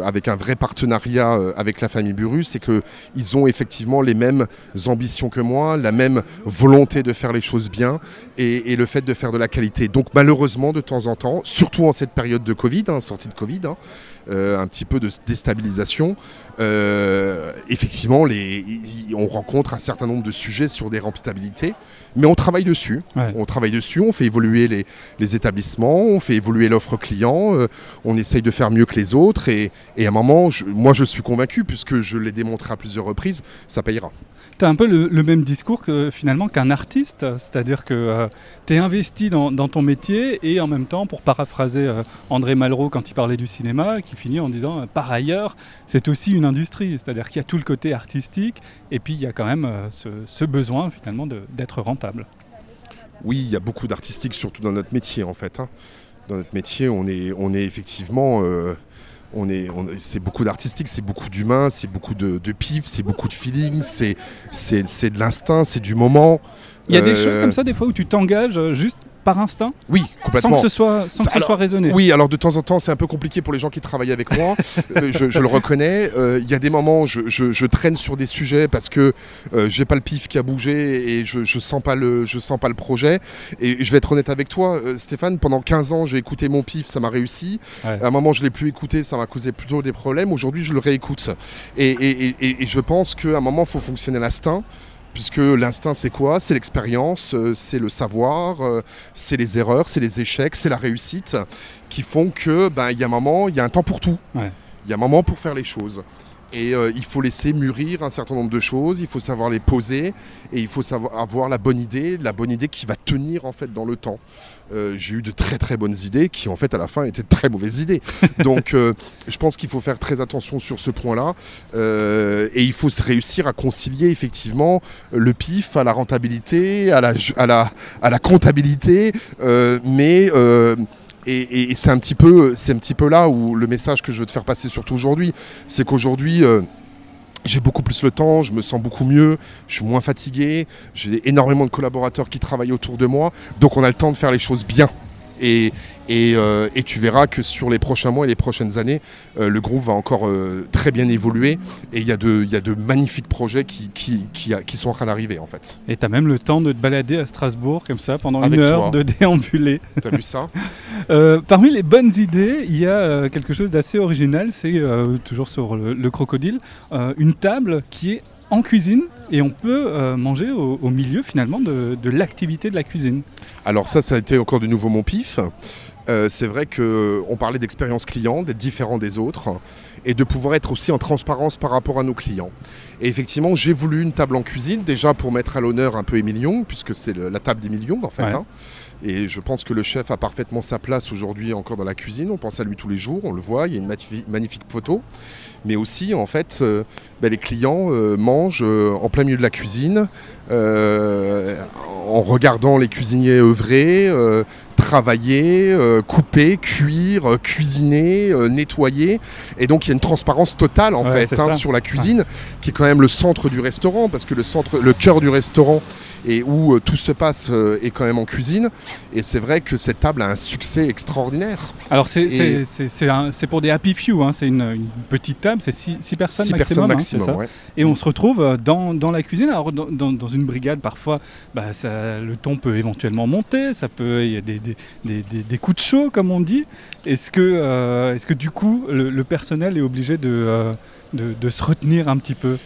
avec un vrai partenariat avec la famille Buru, c'est qu'ils ont effectivement les mêmes ambitions que moi, la même volonté de faire les choses bien et, le fait de faire de la qualité. Donc malheureusement, de temps en temps, surtout en cette période de Covid, hein, sortie de Covid, hein, euh, un petit peu de déstabilisation, euh, effectivement, on rencontre un certain nombre de sujets sur des rentabilités, mais on travaille dessus. On travaille dessus, on fait évoluer les, établissements, on fait évoluer l'offre client, euh, on essaye de faire mieux que les autres, et, à un moment, moi je suis convaincu, puisque je l'ai démontré à plusieurs reprises, ça payera. Tu as un peu le, même discours que finalement qu'un artiste, c'est-à-dire que euh, tu es investi dans, ton métier et en même temps, pour paraphraser André Malraux quand il parlait du cinéma, qui finit en disant par ailleurs, c'est aussi une industrie, c'est-à-dire qu'il y a tout le côté artistique et puis il y a quand même euh, ce, besoin finalement d'être rentable. Oui, il y a beaucoup d'artistique, surtout dans notre métier en fait. Hein. Dans notre métier, on est, on est effectivement... Euh, on est, c'est beaucoup d'artistique, c'est beaucoup d'humain, c'est beaucoup de, pif, c'est beaucoup de feeling, c'est, c'est, de l'instinct, c'est du moment. Il y a des euh, choses comme ça des fois où tu t'engages juste par instinct Oui, complètement. Sans que ce soit, sans que ce soit raisonné Oui, alors de temps en temps, c'est un peu compliqué pour les gens qui travaillent avec moi. <laughs> Euh, je, le reconnais. Euh, il y a des moments, je, je, traîne sur des sujets parce que euh, j'ai pas le pif qui a bougé et je, je sens pas le, je sens pas le projet. Et je vais être honnête avec toi, Stéphane, pendant 15 ans, j'ai écouté mon pif, ça m'a réussi. À un moment, je l'ai plus écouté, ça m'a causé plutôt des problèmes. Aujourd'hui, je le réécoute. Et, et, et, et je pense qu'à un moment, il faut fonctionner à l'instinct puisque l'instinct c'est quoi? C'est l'expérience, euh, c'est le savoir, euh, c'est les erreurs, c'est les échecs, c'est la réussite qui font que ben il y a un moment, il y a un temps pour tout. Il y a un moment pour faire les choses. Et euh, il faut laisser mûrir un certain nombre de choses, il faut savoir les poser et il faut savoir avoir la bonne idée, la bonne idée qui va tenir en fait dans le temps. Euh, j'ai eu de très très bonnes idées qui en fait à la fin étaient de très mauvaises idées. <laughs> Donc euh, je pense qu'il faut faire très attention sur ce point-là et il faut se réussir à concilier effectivement le pif à la rentabilité, à la, à la, à la comptabilité, mais et, c'est un, petit peu, un petit peu là où le message que je veux te faire passer surtout aujourd'hui, c'est qu'aujourd'hui, euh, j'ai beaucoup plus le temps, je me sens beaucoup mieux, je suis moins fatigué, j'ai énormément de collaborateurs qui travaillent autour de moi, donc on a le temps de faire les choses bien. Et, euh, et, tu verras que sur les prochains mois et les prochaines années, euh, le groupe va encore euh, très bien évoluer et il y, a de, y a de magnifiques projets qui, qui, qui, sont en train d'arriver en fait. Et tu as même le temps de te balader à Strasbourg comme ça pendant une heure, de déambuler. <laughs> T'as vu ça? <laughs> Parmi les bonnes idées, il y a quelque chose d'assez original, c'est toujours sur le, crocodile, une table qui est en cuisine et on peut manger au, milieu finalement de, de l'activité de la cuisine. Alors ça, ça a été encore de nouveau mon pif. Euh, c'est vrai qu'on parlait d'expérience client, d'être différent des autres et de pouvoir être aussi en transparence par rapport à nos clients. Et effectivement, j'ai voulu une table en cuisine, déjà pour mettre à l'honneur un peu Émilion, puisque c'est la table d'Émilion en fait. Hein. Et je pense que le chef a parfaitement sa place aujourd'hui encore dans la cuisine. On pense à lui tous les jours, on le voit, il y a une magnifique photo. Mais aussi, en fait, euh, ben, les clients euh, mangent en plein milieu de la cuisine, en regardant les cuisiniers œuvrer, travailler, euh, couper, cuire, euh, cuisiner, euh, nettoyer. Et donc il y a une transparence totale en fait hein, sur la cuisine, qui est quand même le centre du restaurant, parce que le centre, le cœur du restaurant, et où tout se passe est quand même en cuisine. Et c'est vrai que cette table a un succès extraordinaire. Alors c'est pour des happy few, hein. c'est une, petite table, c'est 6 personnes maximum. maximum hein, Et on se retrouve dans, dans, la cuisine. Alors dans, dans, une brigade, parfois, bah, ça, le ton peut éventuellement monter, ça peut, il y a des, des, des, des coups de chaud, comme on dit. Est-ce que, euh, est-ce que du coup, le, personnel est obligé de, euh, de, de se retenir un petit peu?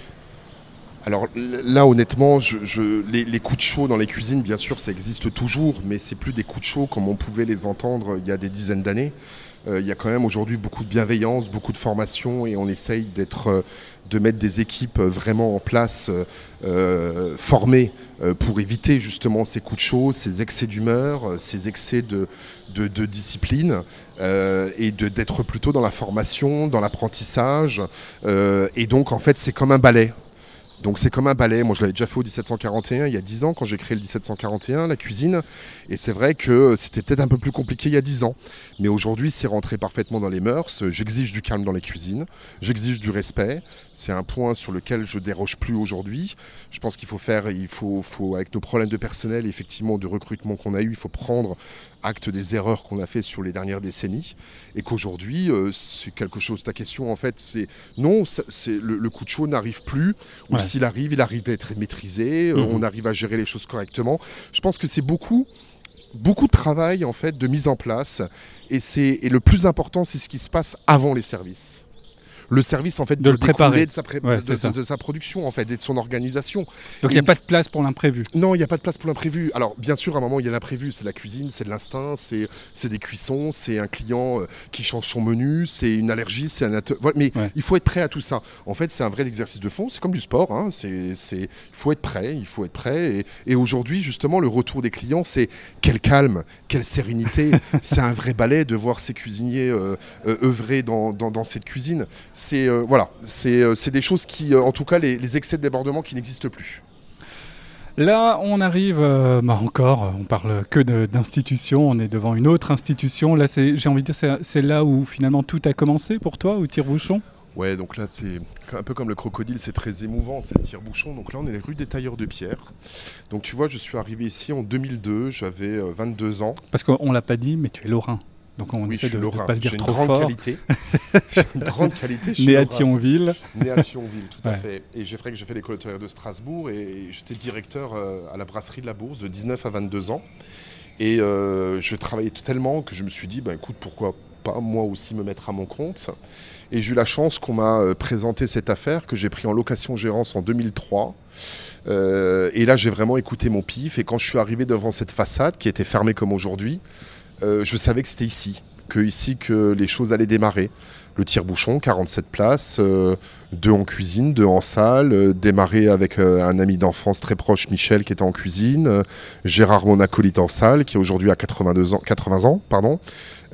Alors là, honnêtement, les, coups de chaud dans les cuisines, bien sûr, ça existe toujours, mais c'est plus des coups de chaud comme on pouvait les entendre il y a des dizaines d'années. Euh, il y a quand même aujourd'hui beaucoup de bienveillance, beaucoup de formation, et on essaye d'être, euh, de mettre des équipes vraiment en place, euh, formées pour éviter justement ces coups de chaud, ces excès d'humeur, ces excès de, de, discipline, et d'être plutôt dans la formation, dans l'apprentissage. et donc, en fait, c'est comme un ballet. Donc c'est comme un ballet. Moi, je l'avais déjà fait au 1741 il y a 10 ans quand j'ai créé le 1741, la cuisine. Et c'est vrai que c'était peut-être un peu plus compliqué il y a 10 ans. Mais aujourd'hui, c'est rentré parfaitement dans les mœurs. J'exige du calme dans les cuisines. J'exige du respect. C'est un point sur lequel je déroge plus aujourd'hui. Je pense qu'il faut faire, il faut, faut, avec nos problèmes de personnel, effectivement, de recrutement qu'on a eu, il faut prendre acte des erreurs qu'on a fait sur les dernières décennies et qu'aujourd'hui euh, c'est quelque chose ta question en fait c'est non c'est le, coup de chaud n'arrive plus ou s'il arrive il arrive à être maîtrisé euh, mhm. on arrive à gérer les choses correctement. Je pense que c'est beaucoup beaucoup de travail en fait de mise en place et c'est et le plus important c'est ce qui se passe avant les services le service en fait de le préparer de sa, de, sa, production en fait et de son organisation. Donc il n'y a pas de place pour l'imprévu. Non, il n'y a pas de place pour l'imprévu. Alors bien sûr, à un moment il y a l'imprévu, c'est la cuisine, c'est de l'instinct, c'est des cuissons, c'est un client euh, qui change son menu, c'est une allergie, c'est un mais il faut être prêt à tout ça. En fait, c'est un vrai exercice de fond. C'est comme du sport. Hein. C'est il faut être prêt, il faut être prêt. Et, aujourd'hui justement, le retour des clients, c'est quel calme, quelle sérénité. <laughs> c'est un vrai ballet de voir ces cuisiniers euh, euh, œuvrer dans, dans, dans cette cuisine c'est euh, voilà, euh, c'est des choses qui, euh, en tout cas, les, excès de débordement qui n'existent plus. Là, on arrive, bah encore, on parle que d'institution, on est devant une autre institution. Là, j'ai envie de dire, c'est là où finalement tout a commencé pour toi, au tire-bouchon? Ouais, donc là, c'est un peu comme le crocodile, c'est très émouvant, c'est le tire-bouchon. Donc là, on est les rues des Tailleurs de Pierre. Donc tu vois, je suis arrivé ici en 2002, j'avais 22 ans. Parce qu'on l'a pas dit, mais tu es lorrain. Donc on oui, essaie de ne pas le dire trop grande fort. Qualité. une grande qualité. <laughs> Né à Thionville. Né à Thionville, tout à fait. Et j'ai fait que j'ai fait l'école hôtelière de Strasbourg et j'étais directeur euh, à la brasserie de la Bourse de 19 à 22 ans. Et euh, je travaillais tellement que je me suis dit, bah, écoute, pourquoi pas moi aussi me mettre à mon compte Et j'ai eu la chance qu'on m'a euh, présenté cette affaire que j'ai pris en location gérance en 2003. et là, j'ai vraiment écouté mon pif. Et quand je suis arrivé devant cette façade qui était fermée comme aujourd'hui, euh, je savais que c'était ici, que ici que les choses allaient démarrer. Le tire-bouchon, 47 places, euh, deux en cuisine, deux en salle, euh, démarrer avec un ami d'enfance très proche, Michel, qui était en cuisine, Gérard, mon acolyte en salle, qui aujourd'hui a 82 ans, 80 ans. Pardon.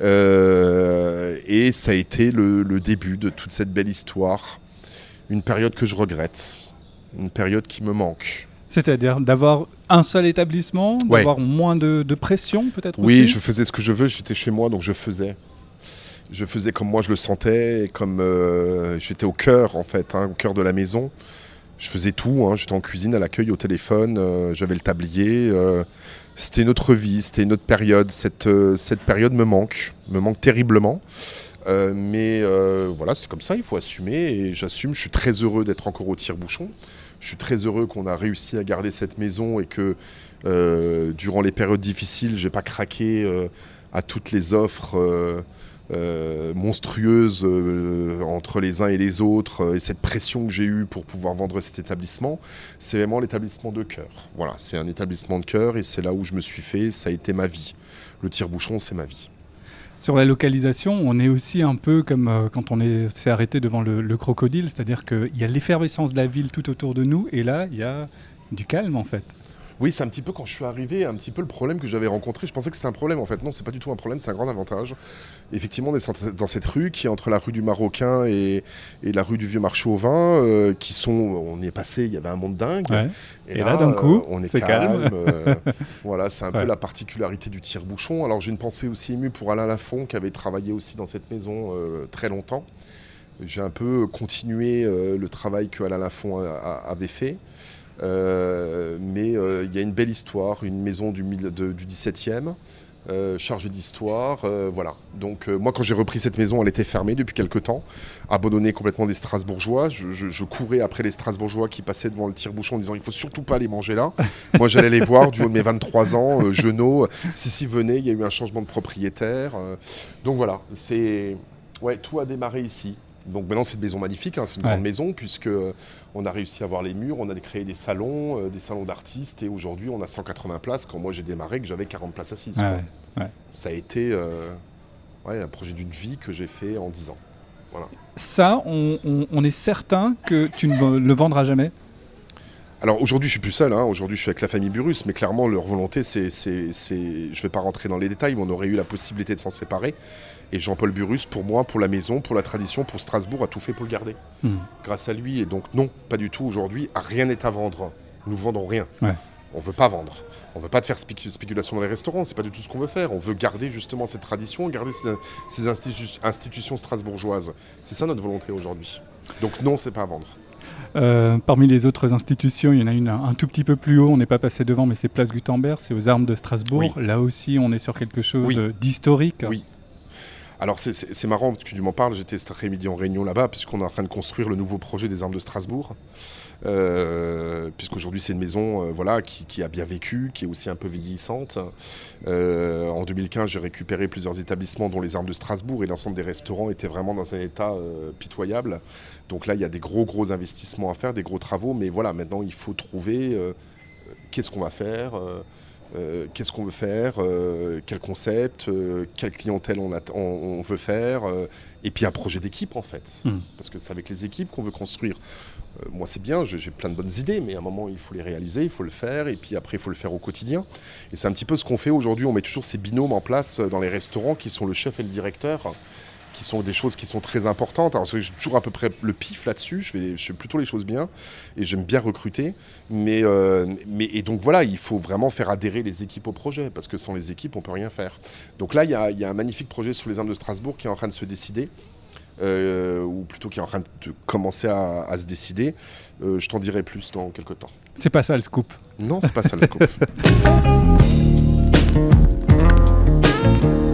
et ça a été le début de toute cette belle histoire. Une période que je regrette, une période qui me manque. C'est-à-dire d'avoir un seul établissement, d'avoir moins de, pression peut-être Oui, je faisais ce que je veux, j'étais chez moi, donc je faisais. Je faisais comme moi je le sentais, comme euh, j'étais au cœur en fait, hein, au cœur de la maison. Je faisais tout, hein. j'étais en cuisine, à l'accueil, au téléphone, euh, j'avais le tablier. Euh, c'était une autre vie, c'était une autre période. Cette, cette période me manque, me manque terriblement. mais voilà, c'est comme ça, il faut assumer et j'assume. Je suis très heureux d'être encore au tire-bouchon. Je suis très heureux qu'on a réussi à garder cette maison et que euh, durant les périodes difficiles, j'ai pas craqué euh, à toutes les offres euh, monstrueuses entre les uns et les autres et cette pression que j'ai eue pour pouvoir vendre cet établissement. C'est vraiment l'établissement de cœur. Voilà, c'est un établissement de cœur et c'est là où je me suis fait. Ça a été ma vie. Le tire-bouchon, c'est ma vie. Sur la localisation, on est aussi un peu comme euh, quand on s'est arrêté devant le, crocodile, c'est-à-dire qu'il y a l'effervescence de la ville tout autour de nous, et là, il y a du calme en fait. Oui, c'est un petit peu quand je suis arrivé, un petit peu le problème que j'avais rencontré. Je pensais que c'était un problème en fait. Non, c'est pas du tout un problème, c'est un grand avantage. Effectivement, on est dans cette rue qui est entre la rue du Marocain et, la rue du Vieux Marché au Vin, euh, qui sont. On y est passé, il y avait un monde dingue. Et, là, d'un coup, euh, on est, calme. Euh, voilà, c'est un peu la particularité du tire-bouchon. Alors j'ai une pensée aussi émue pour Alain Lafont qui avait travaillé aussi dans cette maison très longtemps. J'ai un peu continué le travail que Alain Lafont avait fait. Mais il y a une belle histoire, une maison du, du 17e. Euh, chargé d'histoire, euh, voilà. Donc euh, moi quand j'ai repris cette maison, elle était fermée depuis quelques temps, abandonnée complètement des Strasbourgeois. Je, courais après les Strasbourgeois qui passaient devant le tire-bouchon en disant il faut surtout pas aller manger là. <laughs> moi j'allais les voir du haut de mes 23 ans, Genot, si si venez, il y a eu un changement de propriétaire. donc voilà, c'est ouais tout a démarré ici. Donc maintenant c'est une maison magnifique, hein, c'est une grande maison puisque euh, on a réussi à voir les murs, on a créé des salons, euh, des salons d'artistes et aujourd'hui on a 180 places quand moi j'ai démarré que j'avais 40 places assises. Ça a été euh, un projet d'une vie que j'ai fait en 10 ans. Ça, on, est certain que tu ne le vendras jamais? Alors aujourd'hui, je suis plus seul. Hein. Aujourd'hui, je suis avec la famille Burus, mais clairement, leur volonté, c'est, je ne vais pas rentrer dans les détails, mais on aurait eu la possibilité de s'en séparer. Et Jean-Paul Burus, pour moi, pour la maison, pour la tradition, pour Strasbourg, a tout fait pour le garder. Hmm. Grâce à lui. Et donc, non, pas du tout aujourd'hui. Rien n'est à vendre. Nous vendons rien. On ne veut pas vendre. On ne veut pas te faire spéculation dans les restaurants. C'est pas du tout ce qu'on veut faire. On veut garder justement cette tradition, garder ces, institutions strasbourgeoises. C'est ça notre volonté aujourd'hui. Donc non, c'est pas à vendre. Euh, parmi les autres institutions, il y en a une un, tout petit peu plus haut, on n'est pas passé devant, mais c'est Place Gutenberg, c'est aux Armes de Strasbourg. Là aussi, on est sur quelque chose d'historique. Oui, alors c'est marrant que tu m'en parles, j'étais cet après-midi en réunion là-bas, puisqu'on est en train de construire le nouveau projet des armes de Strasbourg. Euh, puisqu'aujourd'hui c'est une maison euh, voilà, qui, a bien vécu, qui est aussi un peu vieillissante. Euh, en 2015 j'ai récupéré plusieurs établissements dont les armes de Strasbourg et l'ensemble des restaurants étaient vraiment dans un état pitoyable. Donc là il y a des gros gros investissements à faire, des gros travaux, mais voilà maintenant il faut trouver qu'est-ce qu'on va faire. Euh, qu'est-ce qu'on veut faire, euh, quel concept, euh, quelle clientèle on, on, veut faire, et puis un projet d'équipe en fait. Hmm. Parce que c'est avec les équipes qu'on veut construire. moi c'est bien, j'ai plein de bonnes idées, mais à un moment il faut les réaliser, il faut le faire, et puis après il faut le faire au quotidien. Et c'est un petit peu ce qu'on fait aujourd'hui, on met toujours ces binômes en place dans les restaurants qui sont le chef et le directeur qui sont des choses qui sont très importantes. Alors j'ai toujours à peu près le pif là-dessus, je fais, je fais plutôt les choses bien et j'aime bien recruter. Mais, euh, mais, et donc voilà, il faut vraiment faire adhérer les équipes au projet parce que sans les équipes, on peut rien faire. Donc là, il y a, y a, un magnifique projet sur les armes de Strasbourg qui est en train de se décider. Euh, ou plutôt qui est en train de commencer à, se décider. Euh, je t'en dirai plus dans quelques temps. C'est pas ça le scoop. Non, c'est pas ça le scoop. <laughs>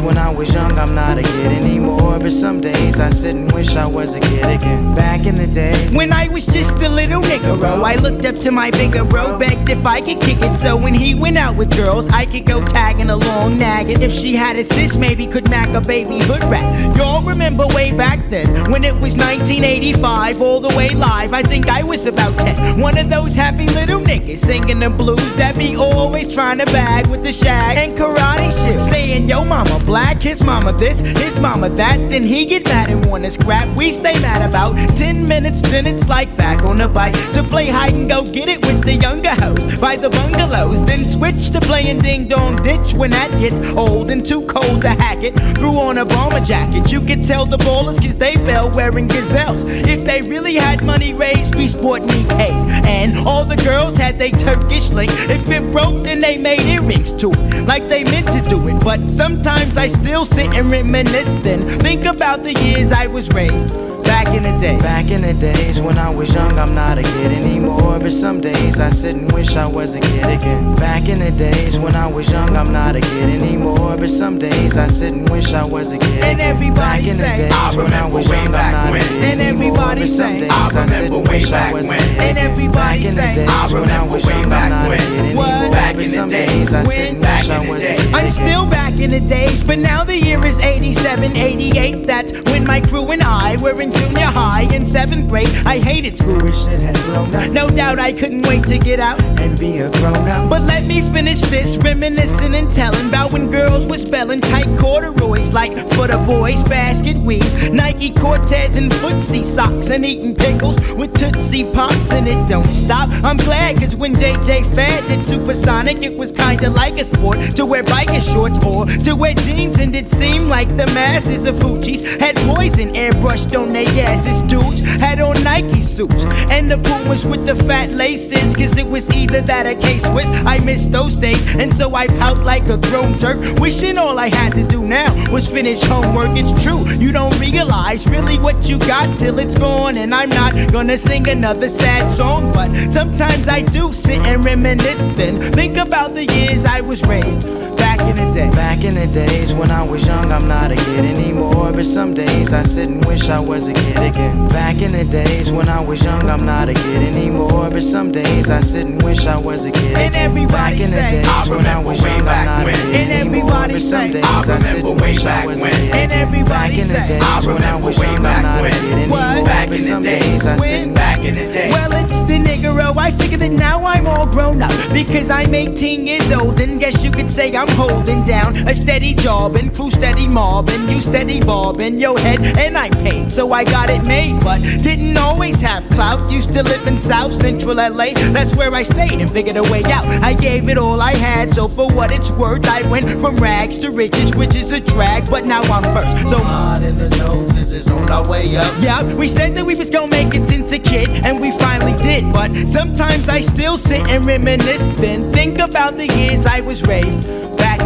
when I was young, I'm not a kid anymore. But some days I sit and wish I was a kid again. Back in the day, when I was just a little nigga, bro, I looked up to my bigger bro, begged if I could kick it. So when he went out with girls, I could go tagging along, nagging. If she had a sis, maybe could mac a baby hood rat. Y'all remember way back then when it was 1985, all the way live. I think I was about 10. One of those happy little niggas singing the blues that be always trying to bag with the shag and karate shit. Saying, yo, mama, black, his mama this, his mama that. Then he get mad and wanna scrap. We stay mad about 10 minutes, then it's like back on the bike to play hide and go get it with the younger hoes by the bungalows. Then switch to playing ding dong ditch when that gets old and too cold to hack it. Threw on a bomber jacket, you could tell the ballers cause they fell wearing gazelles. If they really had money raised, we sport case. And all the girls had they Turkish link. If it broke, then they made earrings to it, like they meant to do it. But sometimes I still sit and reminisce then. Think about the years I was raised. Back in the day. Back in the days when I was young, I'm not a kid anymore. But some days I sit and wish I was a kid again. Back in the days when I was young, I'm not a kid anymore. But some days I sit and wish I was a kid. And everybody Back in say, the days when I was young, I'm not when. a kid And everybody say, I remember way back when. And everybody say, I remember way back when. Back in the days when. Back in the days. I'm still back in the days, but now the year is 87, 88. That's when my crew and I were in junior high in seventh grade. I hated school and shit had grown up. No doubt I couldn't wait to get out and be a grown up. But let me finish this, reminiscing and telling about when girls were spelling tight corduroys like for the boys, basket weaves, Nike Cortez and footsie socks, and eating pickles with Tootsie Pops, and it don't stop. I'm glad, cause when JJ Fad did Supersonic, it was kinda like a sport to wear biker shorts or to wear jeans, and it seemed like the masses of hoochies had poison airbrushed on their asses. Dudes had on Nike suits, and the boomers with the fat laces, cause it was either that or K Swiss. I missed those days, and so I pout like a grown jerk, wishing all I had to do now was finish homework. It's true, you don't realize really what you got till it's gone, and I'm not gonna sing another sad song, but sometimes I do sit and reminisce, then think about the years I was raised back in the day. Back in the days when I was young, I'm not a kid anymore. But some days I sit and wish I was a kid again. Back in the days when I was young, I'm not a kid anymore. But some days I sit and wish I was a kid. And everybody Back in the days when I was young, I'm not a kid And everybody But some days I sit and wish I was a kid. And everybody Back in the days when I was young, I'm not a kid anymore. What? But some days I sit and back in the day. Well, it's the niggero. I figured that now I'm all grown up because I'm 18 years old and guess you could say I'm holding down a steady job and crew steady mobbing. You steady bobbing your head and I'm paid, so I got it made. But didn't always have clout. Used to live in South Central LA. That's where I stayed and figured a way out. I gave it all I had, so for what it's worth, I went from rags to riches, which is a drag. But now I'm first, so Hard in the noses is on our way up. yeah, we said that we was gonna make it since a kid, and we finally did. But sometimes I still sit and reminisce, then think about the years I was raised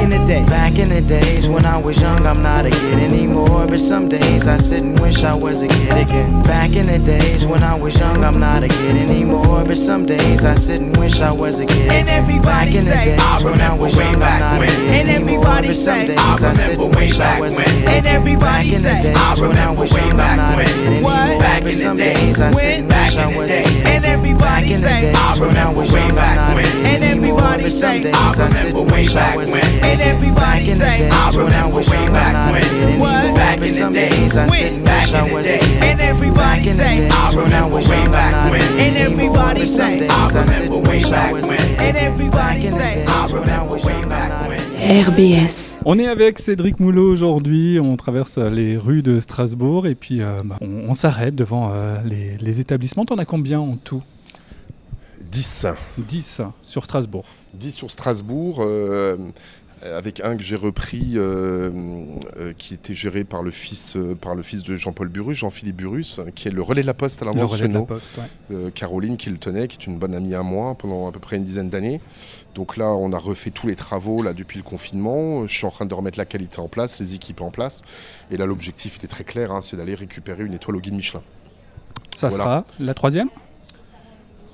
in the day. Back in the days when I was young, I'm not a kid anymore. But some days I sit and wish I was a kid again. Back in the days when I was young, I'm not a kid anymore. But some days I sit and wish I was a kid. And everybody Back in the say, days when I was young, I'm not a kid And anymore. everybody But some say, days I sit and wish I was a kid. And everybody Back in the days when I was young, I'm not a kid anymore. But some days I sit and wish I was a kid. And everybody Back in the say, days when I was young, I'm not a kid And anymore. everybody But some say, days I sit and wish I was a kid. And everybody say, I days. And everybody say, I And everybody say, I. And everybody say, I RBS. On est avec Cédric Moulot aujourd'hui, on traverse les rues de Strasbourg et puis euh, bah, on, on s'arrête devant euh, les, les établissements. T'en as combien en tout? 10. 10 sur Strasbourg. 10 sur Strasbourg, euh, avec un que j'ai repris, euh, euh, qui était géré par le fils, euh, par le fils de Jean-Paul Burus, Jean-Philippe Burus, qui est le relais de la Poste à Le relais de la poste, ouais. Euh, Caroline qui le tenait, qui est une bonne amie à moi pendant à peu près une dizaine d'années. Donc là, on a refait tous les travaux là depuis le confinement. Je suis en train de remettre la qualité en place, les équipes en place. Et là, l'objectif, il est très clair, hein, c'est d'aller récupérer une étoile au guide Michelin Ça Voilà. sera la troisième?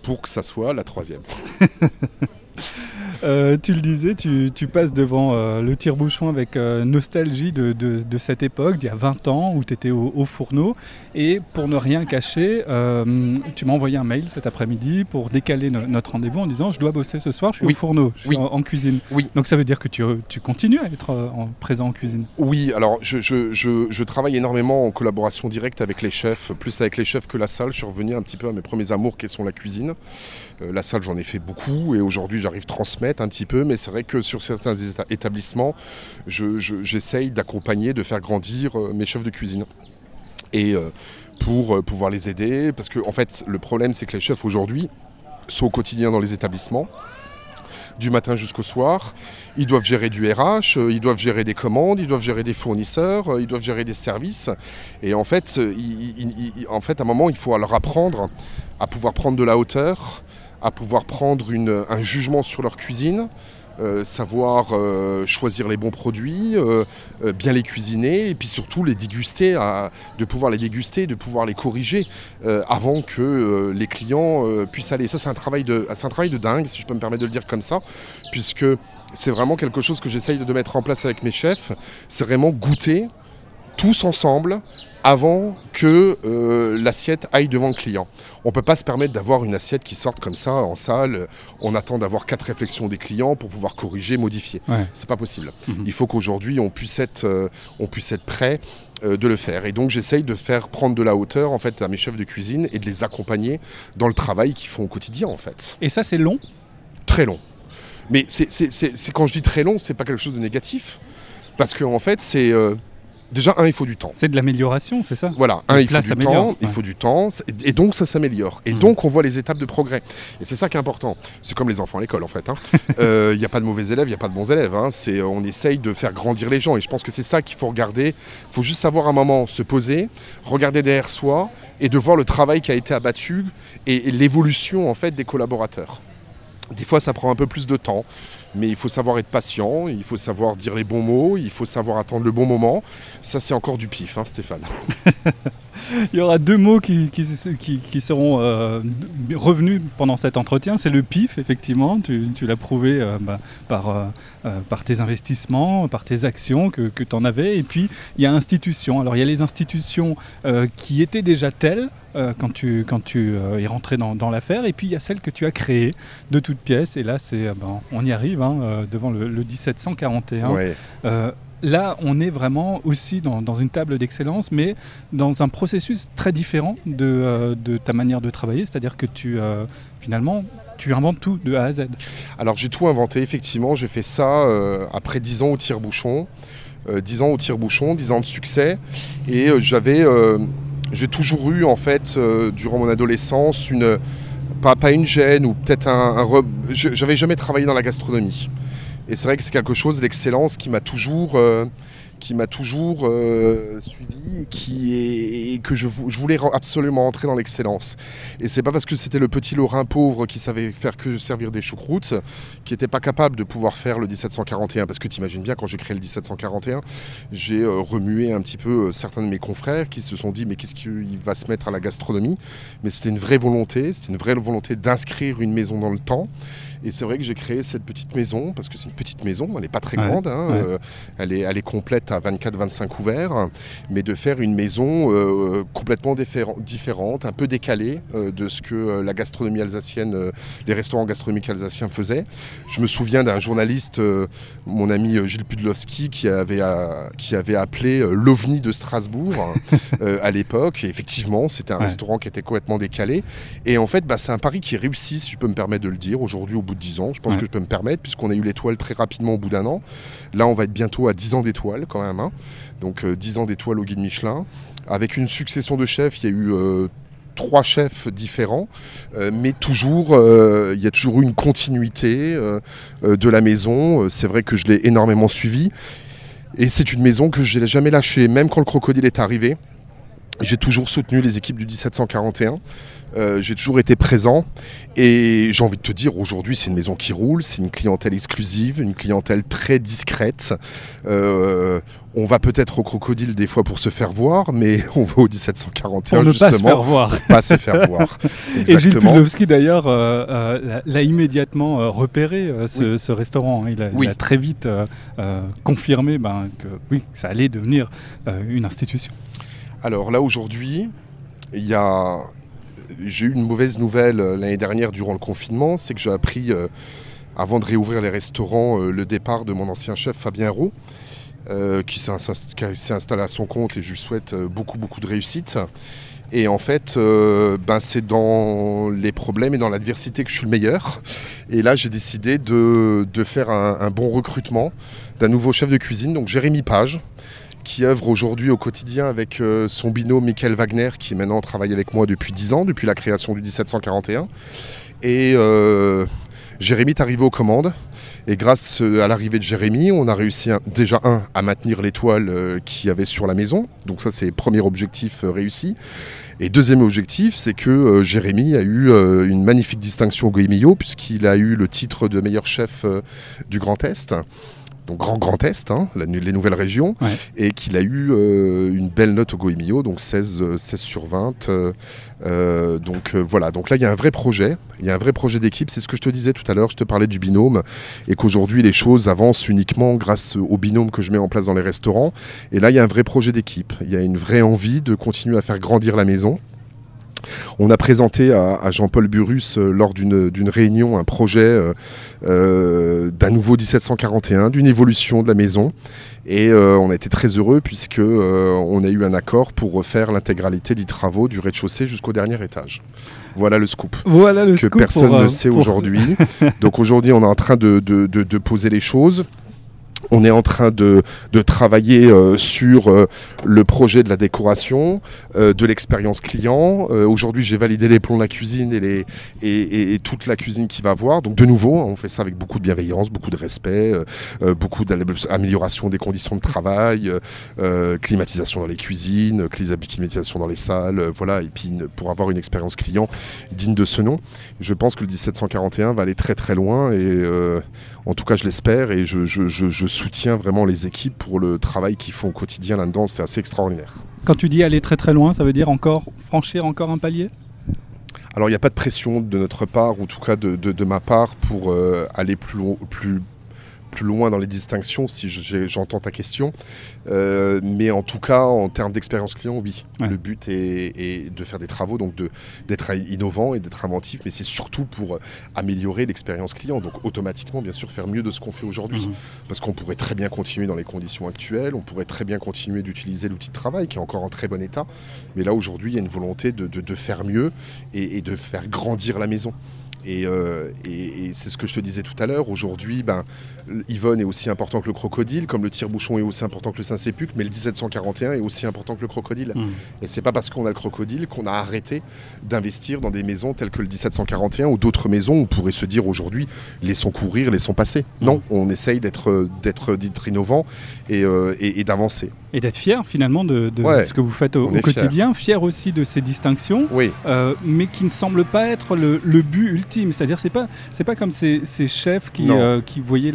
Pour que ça soit la troisième. <laughs> <laughs> Euh, tu le disais, tu, tu passes devant euh, le tire-bouchon avec euh, nostalgie de, de- de cette époque, d'il y a 20 ans, où tu étais au, au fourneau. Et pour ne rien cacher, tu m'as envoyé un mail cet après-midi pour décaler no- notre rendez-vous en disant Je dois bosser ce soir, je suis Oui. au fourneau, je suis Oui. en, en cuisine. Oui. Donc ça veut dire que tu, tu continues à être en- présent en cuisine. Oui, alors je, je- je- je travaille énormément en collaboration directe avec les chefs, plus avec les chefs que la salle. Je suis revenu un petit peu à mes premiers amours qui sont la cuisine. La salle, j'en ai fait beaucoup et aujourd'hui, j'arrive transmettre un petit peu, mais c'est vrai que sur certains établissements, je- je- j'essaye d'accompagner, de faire grandir euh, mes chefs de cuisine. Et euh, pour euh, pouvoir les aider, parce que en fait, le problème, c'est que les chefs aujourd'hui sont au quotidien dans les établissements du matin jusqu'au soir. Ils doivent gérer du RH, ils doivent gérer des commandes, ils doivent gérer des fournisseurs, ils doivent gérer des services. Et en fait, en fait, à un moment, il faut leur apprendre à pouvoir prendre de la hauteur, à pouvoir prendre une- un jugement sur leur cuisine. euh, savoir euh, choisir les bons produits, euh, bien les cuisiner et puis surtout les déguster, de pouvoir les déguster, de pouvoir les corriger avant que les clients puissent aller. Ça c'est un travail de, c'est un travail de dingue si je peux me permettre de le dire comme ça, puisque c'est vraiment quelque chose que j'essaye de mettre en place avec mes chefs. C'est vraiment goûter tous ensemble avant que euh, l'assiette aille devant le client. On ne peut pas se permettre d'avoir une assiette qui sorte comme ça en salle. On attend d'avoir quatre réflexions des clients pour pouvoir corriger, modifier. Ouais. C'est pas possible. Mhm. Il faut qu'aujourd'hui on puisse être, euh, on puisse être prêt euh, de le faire. Et donc j'essaye de faire prendre de la hauteur en fait à mes chefs de cuisine et de les accompagner dans le travail qu'ils font au quotidien en fait. Et ça, c'est long? Très long. Mais c'est, quand je dis très long, c'est pas quelque chose de négatif. Parce qu'en en fait, c'est, Déjà, un, il faut du temps. C'est de l'amélioration, c'est ça Voilà, un, il faut du temps, il faut du temps, et donc ça s'améliore. Et hmm. donc on voit les étapes de progrès. Et c'est ça qui est important. C'est comme les enfants à l'école en fait. Hein. <laughs> Euh, il n'y a pas de mauvais élèves, il n'y a pas de bons élèves. Hein. C'est, on essaye de faire grandir les gens. Et je pense que c'est ça qu'il faut regarder. Il faut juste savoir un moment se poser, regarder derrière soi et de voir le travail qui a été abattu et l'évolution en fait des collaborateurs. Des fois, ça prend un peu plus de temps. Mais il faut savoir être patient, il faut savoir dire les bons mots, il faut savoir attendre le bon moment. Ça, c'est encore du pif, hein, Stéphane. <laughs> <laughs> il y aura deux mots qui, qui, seront euh, revenus pendant cet entretien. C'est le pif, effectivement. Tu, l'as prouvé euh, bah, par, euh, par tes investissements, par tes actions que, que tu en avais. Et puis, il y a institutions. Alors, il y a les institutions qui étaient déjà telles, quand tu, quand tu es rentré dans, l'affaire. Et puis il y a celle que tu as créée de toutes pièces. Et là, c'est, ben, on y arrive hein, devant le, 1741 là, on est vraiment aussi dans, une table d'excellence, mais dans un processus très différent de, euh, ta manière de travailler, c'est-à-dire que tu, euh, finalement, tu inventes tout de A à Z. Alors j'ai tout inventé, effectivement, j'ai fait ça euh, après 10 ans au tire-bouchon, 10 ans au tire-bouchon, 10 ans de succès, et j'avais, j'ai toujours eu, en fait, durant mon adolescence, une... Pas, une gêne ou peut-être un, un j'avais jamais travaillé dans la gastronomie. Et c'est vrai que c'est quelque chose, l'excellence, qui m'a toujours, euh, qui m'a toujours euh, suivi qui est, et que je, voulais absolument entrer dans l'excellence. Et c'est pas parce que c'était le petit Lorrain pauvre qui savait faire que servir des choucroutes, qui n'était pas capable de pouvoir faire le 1741. Parce que tu imagines bien, quand j'ai créé le 1741, j'ai euh, remué un petit peu certains de mes confrères qui se sont dit mais qu'est-ce qu'il va se mettre à la gastronomie? Mais c'était une vraie volonté, c'était une vraie volonté d'inscrire une maison dans le temps. Et c'est vrai que j'ai créé cette petite maison, parce que c'est une petite maison, elle n'est pas très grande, hein, euh, elle, est, elle est complète à 24-25 couverts, mais de faire une maison euh, complètement différente, un peu décalée euh, de ce que la gastronomie alsacienne, les restaurants gastronomiques alsaciens faisaient. Je me souviens d'un journaliste, mon ami Gilles Pudlowski, qui avait, qui avait appelé l'OVNI de Strasbourg <laughs> à l'époque. Et effectivement, c'était un restaurant qui était complètement décalé. Et en fait, bah, c'est un pari qui réussit, si je peux me permettre de le dire, aujourd'hui au de 10 ans. Je pense que je peux me permettre, puisqu'on a eu l'étoile très rapidement au bout d'un an. Là, on va être bientôt à 10 ans d'étoile quand même. Hein. Donc 10 euh, ans d'étoile au guide Michelin. Avec une succession de chefs, il y a eu euh, trois chefs différents, euh, mais toujours, il y a toujours eu une continuité de la maison. C'est vrai que je l'ai énormément suivi. Et c'est une maison que je n'ai jamais lâchée, même quand le crocodile est arrivé. J'ai toujours soutenu les équipes du 1741. Euh, j'ai toujours été présent et j'ai envie de te dire aujourd'hui c'est une maison qui roule, c'est une clientèle exclusive, une clientèle très discrète. Euh, on va peut-être au crocodile des fois pour se faire voir, mais <laughs> on va au 1741 pour justement. Pas se faire voir. Pas se faire voir. Et Gilles Pudlowski d'ailleurs euh, l'a immédiatement repéré ce, restaurant. Il a, très vite confirmé ben, que oui, ça allait devenir une institution. Alors là aujourd'hui, j'ai eu une mauvaise nouvelle euh, l'année dernière durant le confinement, c'est que j'ai appris, euh, avant de réouvrir les restaurants, euh, le départ de mon ancien chef Fabien Roux, qui s'est installé à son compte et je lui souhaite beaucoup, beaucoup de réussite. Et en fait, ben c'est dans les problèmes et dans l'adversité que je suis le meilleur. Et là, j'ai décidé de, faire un, bon recrutement d'un nouveau chef de cuisine, donc Jérémy Page, qui œuvre aujourd'hui au quotidien avec euh, son binôme Michael Wagner, qui maintenant travaille avec moi depuis 10 ans, depuis la création du 1741. Et euh, Jérémy est arrivé aux commandes. Et grâce euh, à l'arrivée de Jérémy, on a réussi déjà un à maintenir l'étoile qu'il y avait sur la maison. Donc ça c'est premier objectif réussi. Et deuxième objectif, c'est que Jérémy a eu une magnifique distinction au Goemio, puisqu'il a eu le titre de meilleur chef du Grand Est donc Grand Grand Est, hein, les nouvelles régions, et qu'il a eu euh, une belle note au Goemio, donc 16, 16 euh, sur 20. Euh, donc voilà, donc là il y a un vrai projet, il y a un vrai projet d'équipe, c'est ce que je te disais tout à l'heure, je te parlais du binôme, et qu'aujourd'hui les choses avancent uniquement grâce au binôme que je mets en place dans les restaurants, et là il y a un vrai projet d'équipe, il y a une vraie envie de continuer à faire grandir la maison. On a présenté à, Jean-Paul Burus euh, lors d'une réunion un projet euh, euh, d'un nouveau 1741, d'une évolution de la maison. Et on a été très heureux puisque on a eu un accord pour refaire l'intégralité des travaux du rez-de-chaussée jusqu'au dernier étage. Voilà le scoop. Voilà le que personne ne sait aujourd'hui. <laughs> Donc aujourd'hui, on est en train de, poser les choses. On est en train de, travailler euh, sur euh, le projet de la décoration, euh, de l'expérience client. Aujourd'hui, j'ai validé les plans de la cuisine et, les, et, toute la cuisine qui va avoir. Donc de nouveau, on fait ça avec beaucoup de bienveillance, beaucoup de respect, beaucoup d'amélioration des conditions de travail, climatisation dans les cuisines, climatisation dans les salles, voilà. Et puis pour avoir une expérience client digne de ce nom, je pense que le 1741 va aller très très loin et en tout cas, je l'espère et je, soutiens vraiment les équipes pour le travail qu'ils font au quotidien là-dedans. C'est assez extraordinaire. Quand tu dis aller très très loin, ça veut dire encore franchir encore un palier? Alors il n'y a pas de pression de notre part, ou en tout cas de, ma part, pour euh, aller plus, plus, plus loin dans les distinctions, si j'entends ta question. Euh, mais en tout cas, en termes d'expérience client, oui. Le but est, de faire des travaux, donc d'être innovant et d'être inventif, mais c'est surtout pour améliorer l'expérience client. Donc automatiquement, bien sûr, faire mieux de ce qu'on fait aujourd'hui. Mhm. Parce qu'on pourrait très bien continuer dans les conditions actuelles, on pourrait très bien continuer d'utiliser l'outil de travail qui est encore en très bon état. Mais là, aujourd'hui, il y a une volonté de, faire mieux et de faire grandir la maison. Euh, et, c'est ce que je te disais tout à l'heure. Aujourd'hui, ben, Yvonne est aussi important que le crocodile, comme le tire-bouchon est aussi important que le Saint-Sépulcre, mais le 1741 est aussi important que le crocodile. Mmh. Et c'est pas parce qu'on a le crocodile qu'on a arrêté d'investir dans des maisons telles que le 1741 ou d'autres maisons. On pourrait se dire aujourd'hui, laissons courir, laissons passer. Mmh. Non, on essaye d'être d'être innovant euh, et, d'avancer. Et d'être fier finalement de, ce que vous faites au, quotidien, fier. aussi de ces distinctions, oui. Euh, mais qui ne semblent pas être le, but ultime. C'est-à-dire c'est pas c'est pas comme ces, chefs qui, euh, qui voyaient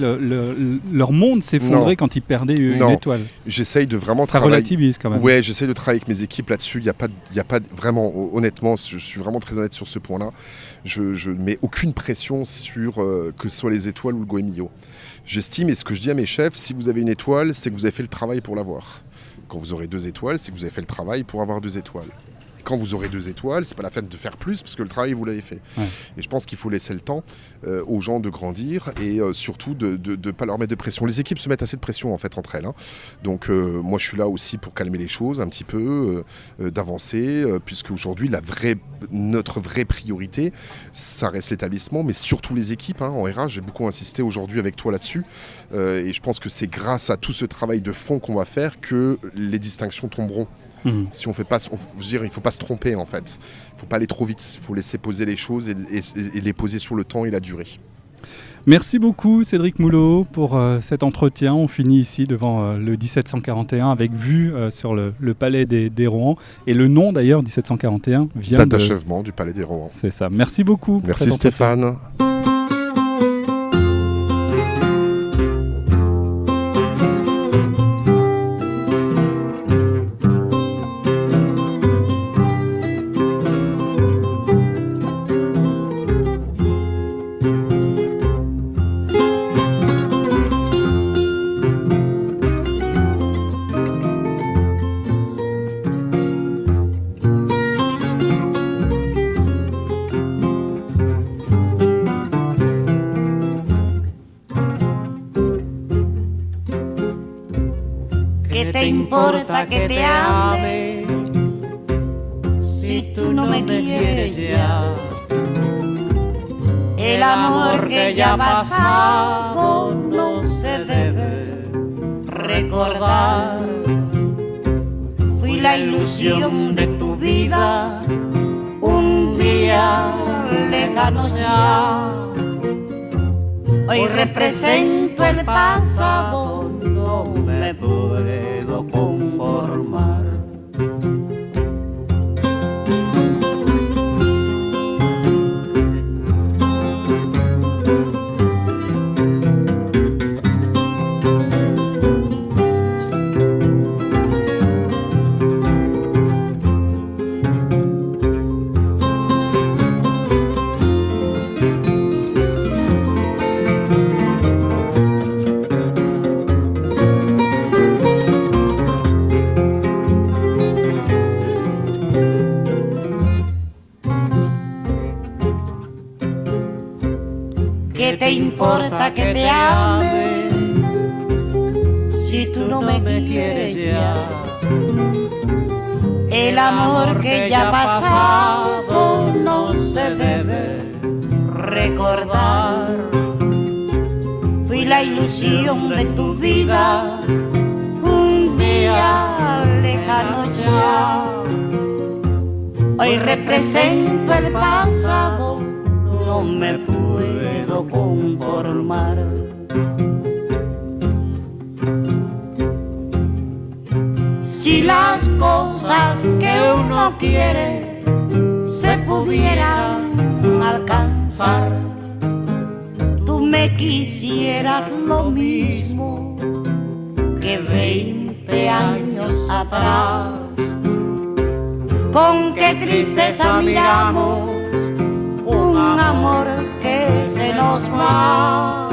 leur monde s'effondrer quand ils perdaient une étoile. J'essaye de vraiment Ça relativise quand même. Ouais, j'essaye de travailler avec mes équipes là-dessus. Il n'y a pas, il a pas vraiment, honnêtement, je suis vraiment très honnête sur ce point-là. Je, ne mets aucune pression sur que ce soit les étoiles ou le Goemio. J'estime, et ce que je dis à mes chefs, si vous avez une étoile, c'est que vous avez fait le travail pour l'avoir. Quand vous aurez deux étoiles, c'est que vous avez fait le travail pour avoir deux étoiles quand vous aurez deux étoiles, c'est pas la peine de faire plus parce que le travail vous l'avez fait. Et je pense qu'il faut laisser le temps euh, aux gens de grandir et euh, surtout de ne pas leur mettre de pression. Les équipes se mettent assez de pression en fait entre elles. Hein. Donc euh, moi je suis là aussi pour calmer les choses un petit peu, d'avancer, puisque aujourd'hui la vraie, notre vraie priorité, ça reste l'établissement, mais surtout les équipes. Hein, en RH, j'ai beaucoup insisté aujourd'hui avec toi là-dessus. et je pense que c'est grâce à tout ce travail de fond qu'on va faire que les distinctions tomberont. Mhm. Si on fait pas, dire, il faut pas se tromper en fait. Il faut pas aller trop vite. Il faut laisser poser les choses et, les poser sur le temps et la durée. Merci beaucoup Cédric Moulot pour euh, cet entretien. On finit ici devant euh, le 1741 avec vue euh, sur le, palais des, des. Et le nom d'ailleurs 1741 vient d'achèvement du palais des Rohan. C'est ça. Merci beaucoup. Merci Stéphane. Ya pasado no se debe recordar. Fui la ilusión de tu vida, un día lejano ya. Hoy represento el pasado, que uno quiere se pudieran alcanzar, tú me quisieras lo mismo que 20 años atrás. Con qué tristeza miramos un amor que se nos va.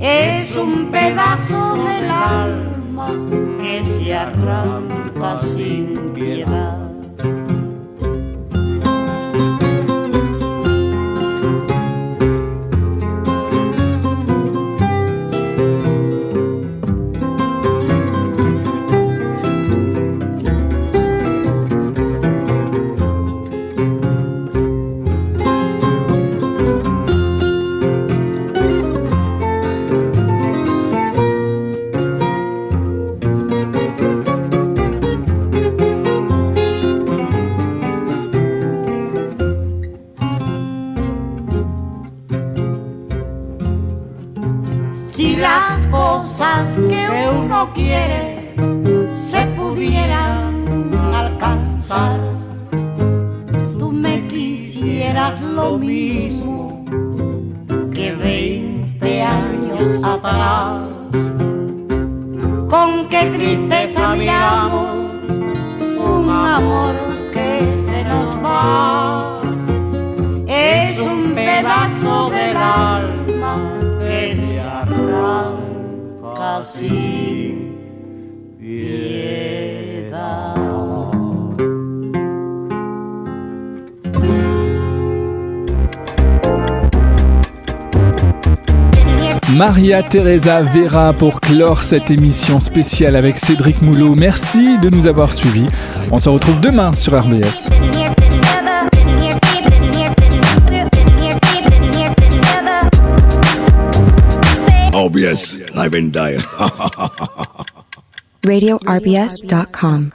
Es un pedazo del alma que se arranca sin también. Maria Teresa Vera pour clore cette émission spéciale avec Cédric Moulot. Merci de nous avoir suivis. On se retrouve demain sur RBS. RBS, live and die. <laughs> RadioRBS.com.